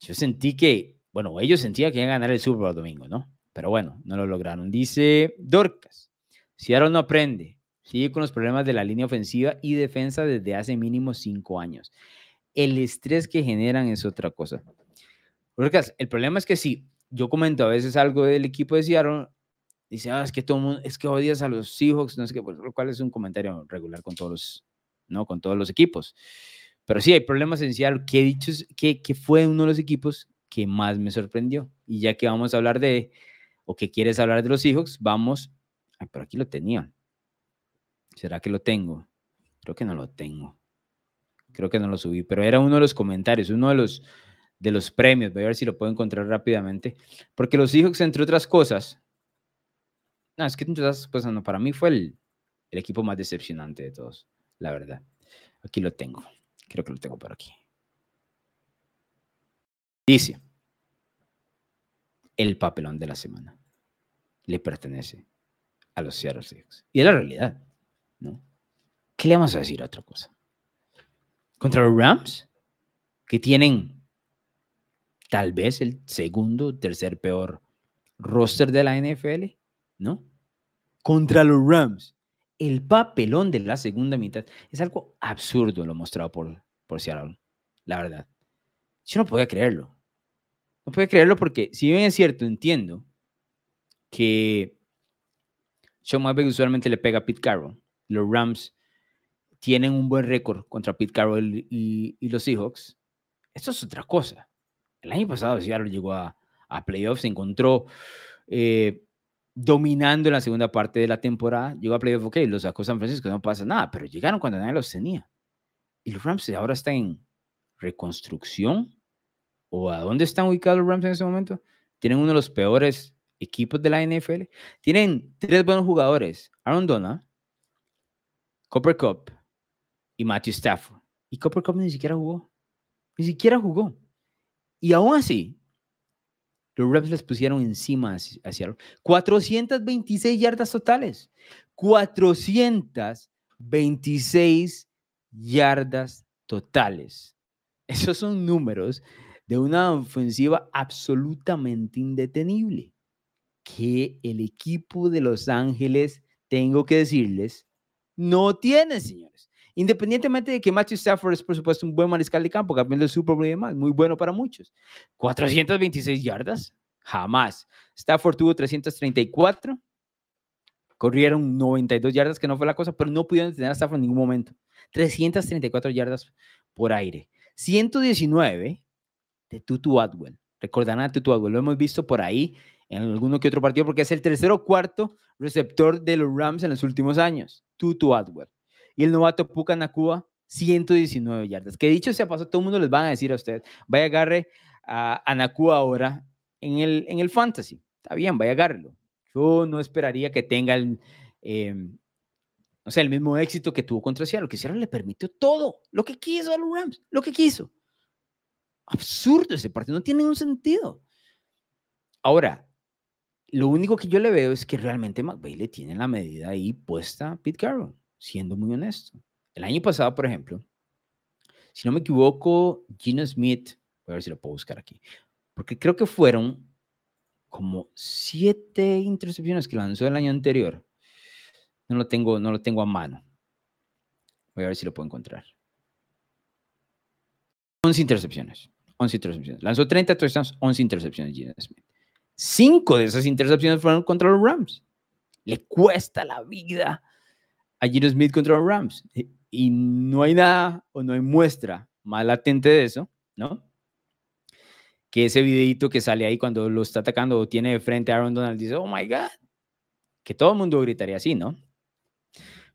Yo sentí que, bueno, ellos sentían que iban a ganar el Super domingo, ¿no? Pero bueno, no lo lograron. Dice Dorcas, Seattle no aprende, sigue con los problemas de la línea ofensiva y defensa desde hace mínimo cinco años. El estrés que generan es otra cosa. Dorcas, el problema es que si yo comento a veces algo del equipo de Seattle, dice, ah, es que todo mundo, es que odias a los Seahawks, no sé qué, pues, lo cual es un comentario regular con todos los, ¿no? Con todos los equipos. Pero sí, hay problemas esenciales que he dicho que, que fue uno de los equipos que más me sorprendió. Y ya que vamos a hablar de, o que quieres hablar de los Seahawks, vamos, ay, pero aquí lo tenía. ¿Será que lo tengo? Creo que no lo tengo. creo que no lo subí, pero era uno de los comentarios, uno de los, de los premios, voy a ver si lo puedo encontrar rápidamente, porque los Seahawks, entre otras cosas, no, es que cosas, no, para mí fue el, el equipo más decepcionante de todos, la verdad. Aquí lo tengo, creo que lo tengo por aquí. Dice, el papelón de la semana le pertenece a los Seattle Seahawks. Y es la realidad, ¿no? ¿Qué le vamos a decir a otra cosa? Contra los Rams, que tienen tal vez el segundo, tercer peor roster de la NFL, ¿no? Contra los Rams, el papelón de la segunda mitad es algo absurdo lo mostrado por, por Seattle, la verdad. Yo no podía creerlo. No podía creerlo porque, si bien es cierto, entiendo que Sean McVay usualmente le pega a Pete Carroll. Los Rams tienen un buen récord contra Pete Carroll y, los Seahawks. Esto es otra cosa. El año pasado Seattle llegó a, a playoffs, se encontró eh, dominando en la segunda parte de la temporada. Llegó a playoffs, ok, los sacó San Francisco, no pasa nada, pero llegaron cuando nadie los tenía. Y los Rams ahora están en reconstrucción. ¿O a dónde están ubicados los Rams en ese momento? Tienen uno de los peores equipos de la NFL. Tienen tres buenos jugadores. Aaron Donald, Copper Cup y Matthew Stafford. Y Copper Cup ni siquiera jugó. Ni siquiera jugó. Y aún así, los Rams les pusieron encima hacia 426 yardas totales. 426 yardas totales. Esos son números de una ofensiva absolutamente indetenible que el equipo de Los Ángeles, tengo que decirles, no tiene, señores. Independientemente de que Matthew Stafford es, por supuesto, un buen mariscal de campo, campeón del Super Bowl y demás, muy bueno para muchos. 426 yardas, jamás. Stafford tuvo 334, corrieron 92 yardas, que no fue la cosa, pero no pudieron tener a Stafford en ningún momento. 334 yardas por aire. 119 de Tutu Atwell. Recordarán a Tutu Atwell, lo hemos visto por ahí en alguno que otro partido, porque es el tercero o cuarto receptor de los Rams en los últimos años, Tutu Atwell. Y el novato Puka Nakua, 119 yardas. Que dicho sea paso, todo el mundo les va a decir a usted, vaya agarre a, a Nakua ahora en el, en el fantasy. Está bien, vaya agárrelo. Yo no esperaría que tenga el, sea, el mismo éxito que tuvo contra Seattle, que Seattle le permitió todo, lo que quiso a los Rams, lo que quiso. Absurdo ese partido, no tiene ningún sentido. Ahora, lo único que yo le veo es que realmente McVay le tiene la medida ahí puesta a Pete Carroll, siendo muy honesto. El año pasado, por ejemplo, si no me equivoco, Gino Smith, voy a ver si lo puedo buscar aquí, porque creo que fueron como siete intercepciones que lanzó el año anterior. No lo tengo, no lo tengo a mano. Voy a ver si lo puedo encontrar. 11 intercepciones. 11 intercepciones. Lanzó 30 touchdowns, 11 intercepciones Gino Smith. Cinco de esas intercepciones fueron contra los Rams. Le cuesta la vida a Gino Smith contra los Rams. Y no hay nada o no hay muestra más latente de eso, ¿no? Que ese videito que sale ahí cuando lo está atacando o tiene de frente a Aaron Donald dice, oh my God. Que todo el mundo gritaría así, ¿no?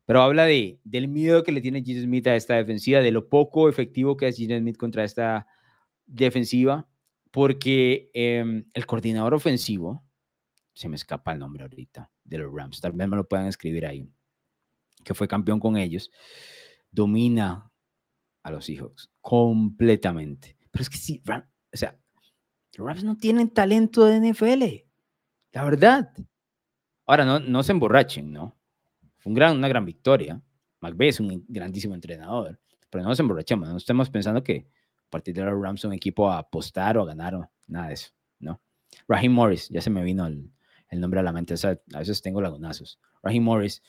Pero habla de, del miedo que le tiene Gino Smith a esta defensiva, de lo poco efectivo que es Gino Smith contra esta defensiva porque em, el coordinador ofensivo, se me escapa el nombre ahorita, de los Rams, tal vez me lo puedan escribir ahí, que fue campeón con ellos, domina a los Seahawks completamente. Pero es que sí, o sea, los Rams no tienen talento de NFL, la verdad. Ahora, no, no se emborrachen, ¿no? Un gran, una gran victoria. McVeigh es un grandísimo entrenador, pero no nos emborrachemos, no estemos pensando que partir de los Rams un equipo a apostar o a ganar o nada de eso, ¿no? Raheem Morris, ya se me vino el, nombre a la mente, a veces tengo lagunazos. Raheem Morris,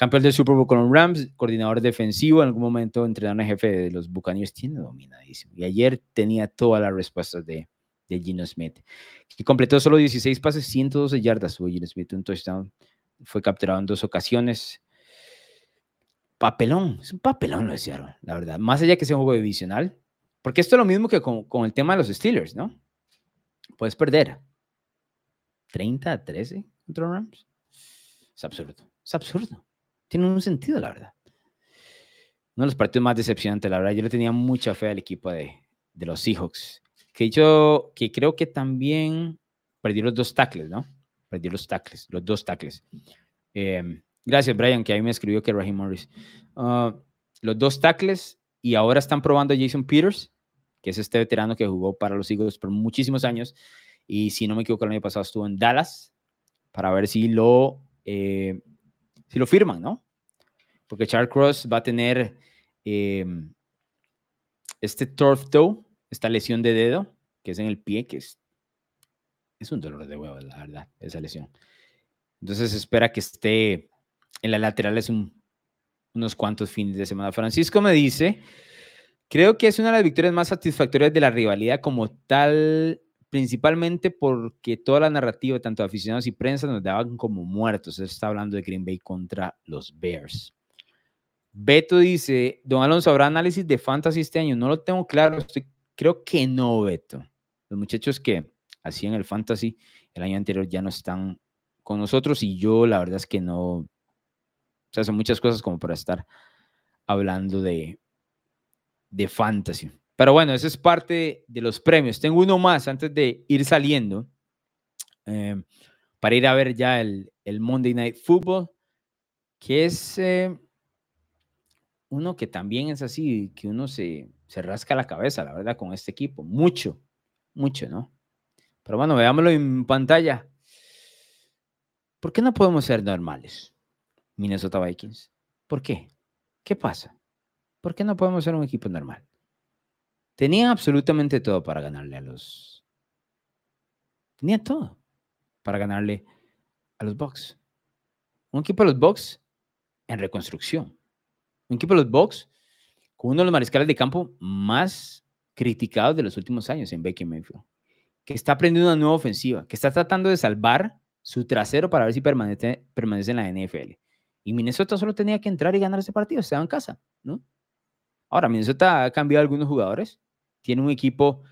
campeón del Super Bowl con los Rams, coordinador defensivo, en algún momento entrenador en jefe de los Buccaneers, tiene dominadísimo. Y ayer tenía todas las respuestas de, de Gino Smith, que completó solo 16 pases, 112 yardas tuvo Gino Smith, un touchdown, fue capturado en dos ocasiones. Papelón, es un papelón lo decían, la verdad. Más allá que sea un juego divisional, porque esto es lo mismo que con, el tema de los Steelers, ¿no? Puedes perder 30 a 13 contra Rams. Es absurdo. Es absurdo. Tiene un sentido, la verdad. uno de los partidos más decepcionantes, la verdad. Yo le tenía mucha fe al equipo de, de los Seahawks. Que yo, que creo que también perdió los dos tackles, ¿no? Perdió los tackles, los dos tackles. Em, gracias, Brian, que ahí me escribió que Raheem Morris. Ah, los dos tackles y ahora están probando a Jason Peters, que es este veterano que jugó para los Eagles por muchísimos años. Y si no me equivoco, el año pasado estuvo en Dallas para ver si lo, eh, si lo firman, ¿no? Porque Charles Cross va a tener em, este turf toe, esta lesión de dedo, que es en el pie, que es, un dolor de huevo, la verdad, esa lesión. Entonces espera que esté en la lateral es unos cuantos fines de semana. Francisco me dice, creo que es una de las victorias más satisfactorias de la rivalidad como tal, principalmente porque toda la narrativa, tanto aficionados y prensa, nos daban como muertos. Se está hablando de Green Bay contra los Bears. Beto dice, don Alonso, ¿habrá análisis de fantasy este año? No lo tengo claro, creo que no, Beto. Los muchachos que hacían el fantasy el año anterior ya no están con nosotros y yo la verdad es que no, o sea, son muchas cosas como para estar hablando de, de fantasy. Pero bueno, eso es parte de los premios. Tengo uno más antes de ir saliendo eh, para ir a ver ya el, el Monday Night Football, que es... Eh, uno que también es así, que uno se, se rasca la cabeza, la verdad, con este equipo. Mucho, mucho, ¿no? Pero bueno, veámoslo en pantalla. ¿Por qué no podemos ser normales, Minnesota Vikings? ¿Por qué? ¿Qué pasa? ¿Por qué no podemos ser un equipo normal? Tenían absolutamente todo para ganarle a los... Tenían todo para ganarle a los Bucks. Un equipo de los Bucks en reconstrucción un equipo de los Bucks con uno de los mariscales de campo más criticados de los últimos años en Baker Mayfield, que está aprendiendo una nueva ofensiva, que está tratando de salvar su trasero para ver si permanece, permanece en la NFL. Y Minnesota solo tenía que entrar y ganar ese partido, se en casa, ¿no? Ahora, Minnesota ha cambiado algunos jugadores, tiene un equipo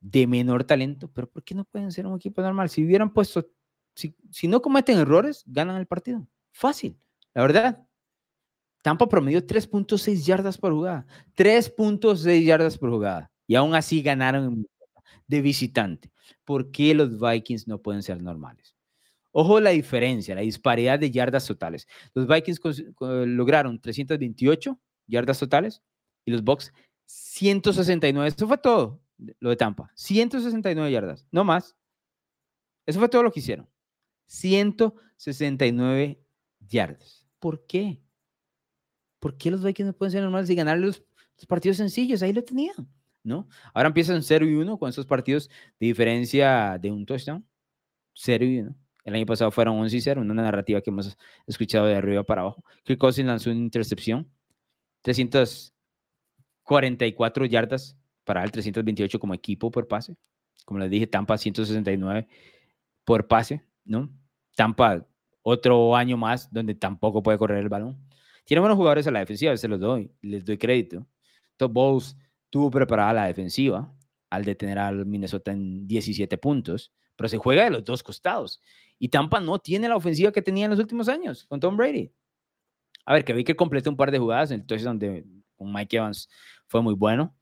de menor talento, pero ¿por qué no pueden ser un equipo normal? Si hubieran puesto, si, si no cometen errores, ganan el partido. Fácil, la verdad. Tampa promedió 3.6 yardas por jugada. 3.6 yardas por jugada. Y aún así ganaron de visitante. ¿Por qué los Vikings no pueden ser normales? Ojo la diferencia, la disparidad de yardas totales. Los Vikings lograron 328 yardas totales y los Bucks 169. Eso fue todo lo de Tampa. 169 yardas, no más. Eso fue todo lo que hicieron. 169 yardas. ¿Por qué? ¿por qué los Vikings no pueden ser normales y ganar los, partidos sencillos? Ahí lo tenían, ¿no? Ahora empiezan 0 y 1 con estos partidos de diferencia de un touchdown. 0 y 1. El año pasado fueron 11 y 0, una narrativa que hemos escuchado de arriba para abajo. Kirk Cousins lanzó una intercepción, 344 yardas para el 328 como equipo por pase. Como les dije, Tampa 169 por pase, ¿no? Tampa otro año más donde tampoco puede correr el balón. Tiene buenos jugadores a la defensiva, se los doy, les doy crédito. Top Bowles tuvo preparada la defensiva al detener al Minnesota en 17 puntos, pero se juega de los dos costados. Y Tampa no tiene la ofensiva que tenía en los últimos años con Tom Brady. A ver, que vi que completó un par de jugadas, entonces donde con Mike Evans fue muy bueno,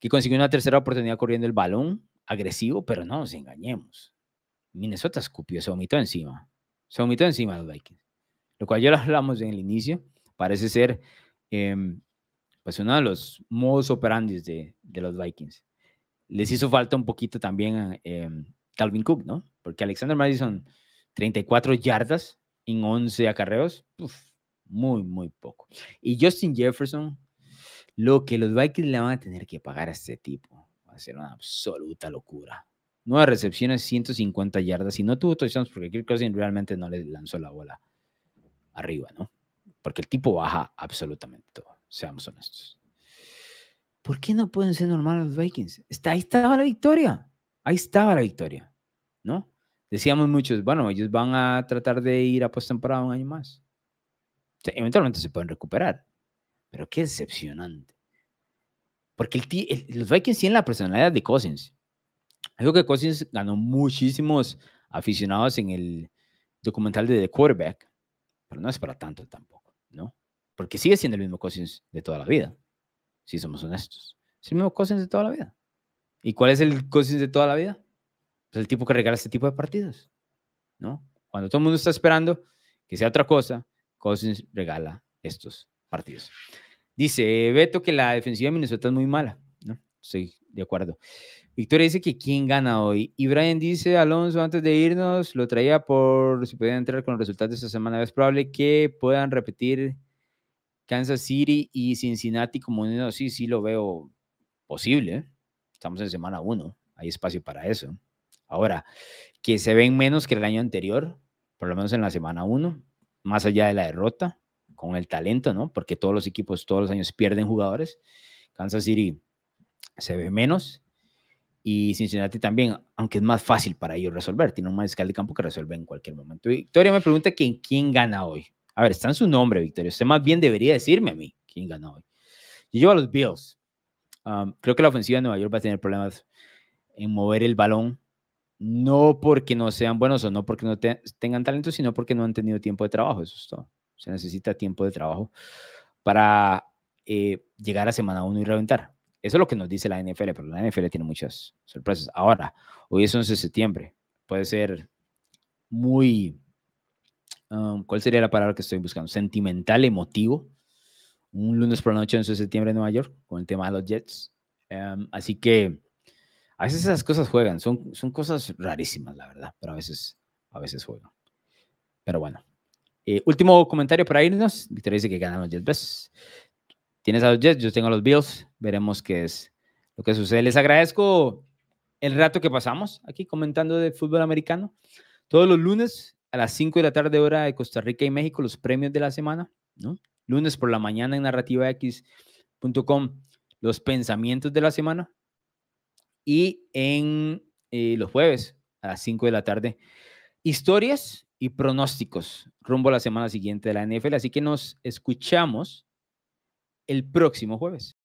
que consiguió una tercera oportunidad corriendo el balón, agresivo, pero no nos engañemos. Minnesota escupió, se vomitó encima. Se vomitó encima de los Vikings. Lo cual ya lo hablamos en el inicio parece ser em, pues uno de los modos operandi de, de, los Vikings. Les hizo falta un poquito también eh, Calvin Cook, ¿no? Porque Alexander Madison, 34 yardas en 11 acarreos, muy, muy poco. Y Justin Jefferson, lo que los Vikings le van a tener que pagar a este tipo va a ser una absoluta locura. Nueve recepciones, 150 yardas y no tuvo touchdowns porque Kirk Cousins realmente no le lanzó la bola arriba, ¿no? porque el tipo baja absolutamente todo, seamos honestos. ¿Por qué no pueden ser normales los Vikings? Ahí estaba la victoria, ahí estaba la victoria, ¿no? Decíamos muchos, bueno, ellos van a tratar de ir a postemporada un año más. eventualmente se pueden recuperar, pero qué decepcionante. Porque los Vikings tienen la personalidad de Cousins. Algo que Cousins ganó muchísimos aficionados en el documental de The Quarterback, pero no es para tanto tampoco. ¿no? Porque sigue siendo el mismo Cousins de toda la vida, si somos honestos. Es el mismo Cousins de toda la vida. ¿Y cuál es el Cousins de toda la vida? Es el tipo que regala este tipo de partidos, ¿no? Cuando todo el mundo está esperando que sea otra cosa, Cousins regala estos partidos. Dice Beto que la defensiva de Minnesota es muy mala, ¿no? Estoy de acuerdo. Victoria dice que quién gana hoy. Y Brian dice, Alonso, antes de irnos, lo traía por si pueden entrar con los resultados de esta semana. Es probable que puedan repetir Kansas City y Cincinnati como uno. Sí, sí, lo veo posible. ¿eh? Estamos en semana uno. Hay espacio para eso. Ahora, que se ven menos que el año anterior, por lo menos en la semana uno, más allá de la derrota, con el talento, ¿no? Porque todos los equipos todos los años pierden jugadores. Kansas City se ve menos y Cincinnati también, aunque es más fácil para ellos resolver, tiene un mariscal de campo que resuelve en cualquier momento. Victoria me pregunta quién, gana hoy. A ver, está en su nombre, Victoria. Usted más bien debería decirme a mí quién gana hoy. Yo llevo a los Bills. creo que la ofensiva de Nueva York va a tener problemas en mover el balón, no porque no sean buenos o no porque no tengan talento, sino porque no han tenido tiempo de trabajo. Eso es todo. Se necesita tiempo de trabajo para eh, llegar a semana 1 y reventar. Eso es lo que nos dice la NFL, pero la NFL tiene muchas sorpresas. Ahora, hoy es 11 de septiembre. Puede ser muy, um, ¿cuál sería la palabra que estoy buscando? Sentimental, emotivo. Un lunes por la noche, 11 de septiembre en Nueva York, con el tema de los Jets. Um, así que a veces esas cosas juegan. Son, son cosas rarísimas, la verdad, pero a veces, a veces juegan. Pero bueno. Eh, último comentario para irnos. Victoria dice que ganan los Jets. Tienes a los Jets, yo tengo a los Bills. Veremos qué es lo que sucede. Les agradezco el rato que pasamos aquí comentando de fútbol americano. Todos los lunes a las 5 de la tarde hora de Costa Rica y México, los premios de la semana, ¿no? Lunes por la mañana en narrativax.com, los pensamientos de la semana. Y en eh, los jueves a las 5 de la tarde, historias y pronósticos rumbo a la semana siguiente de la NFL. Así que nos escuchamos el próximo jueves.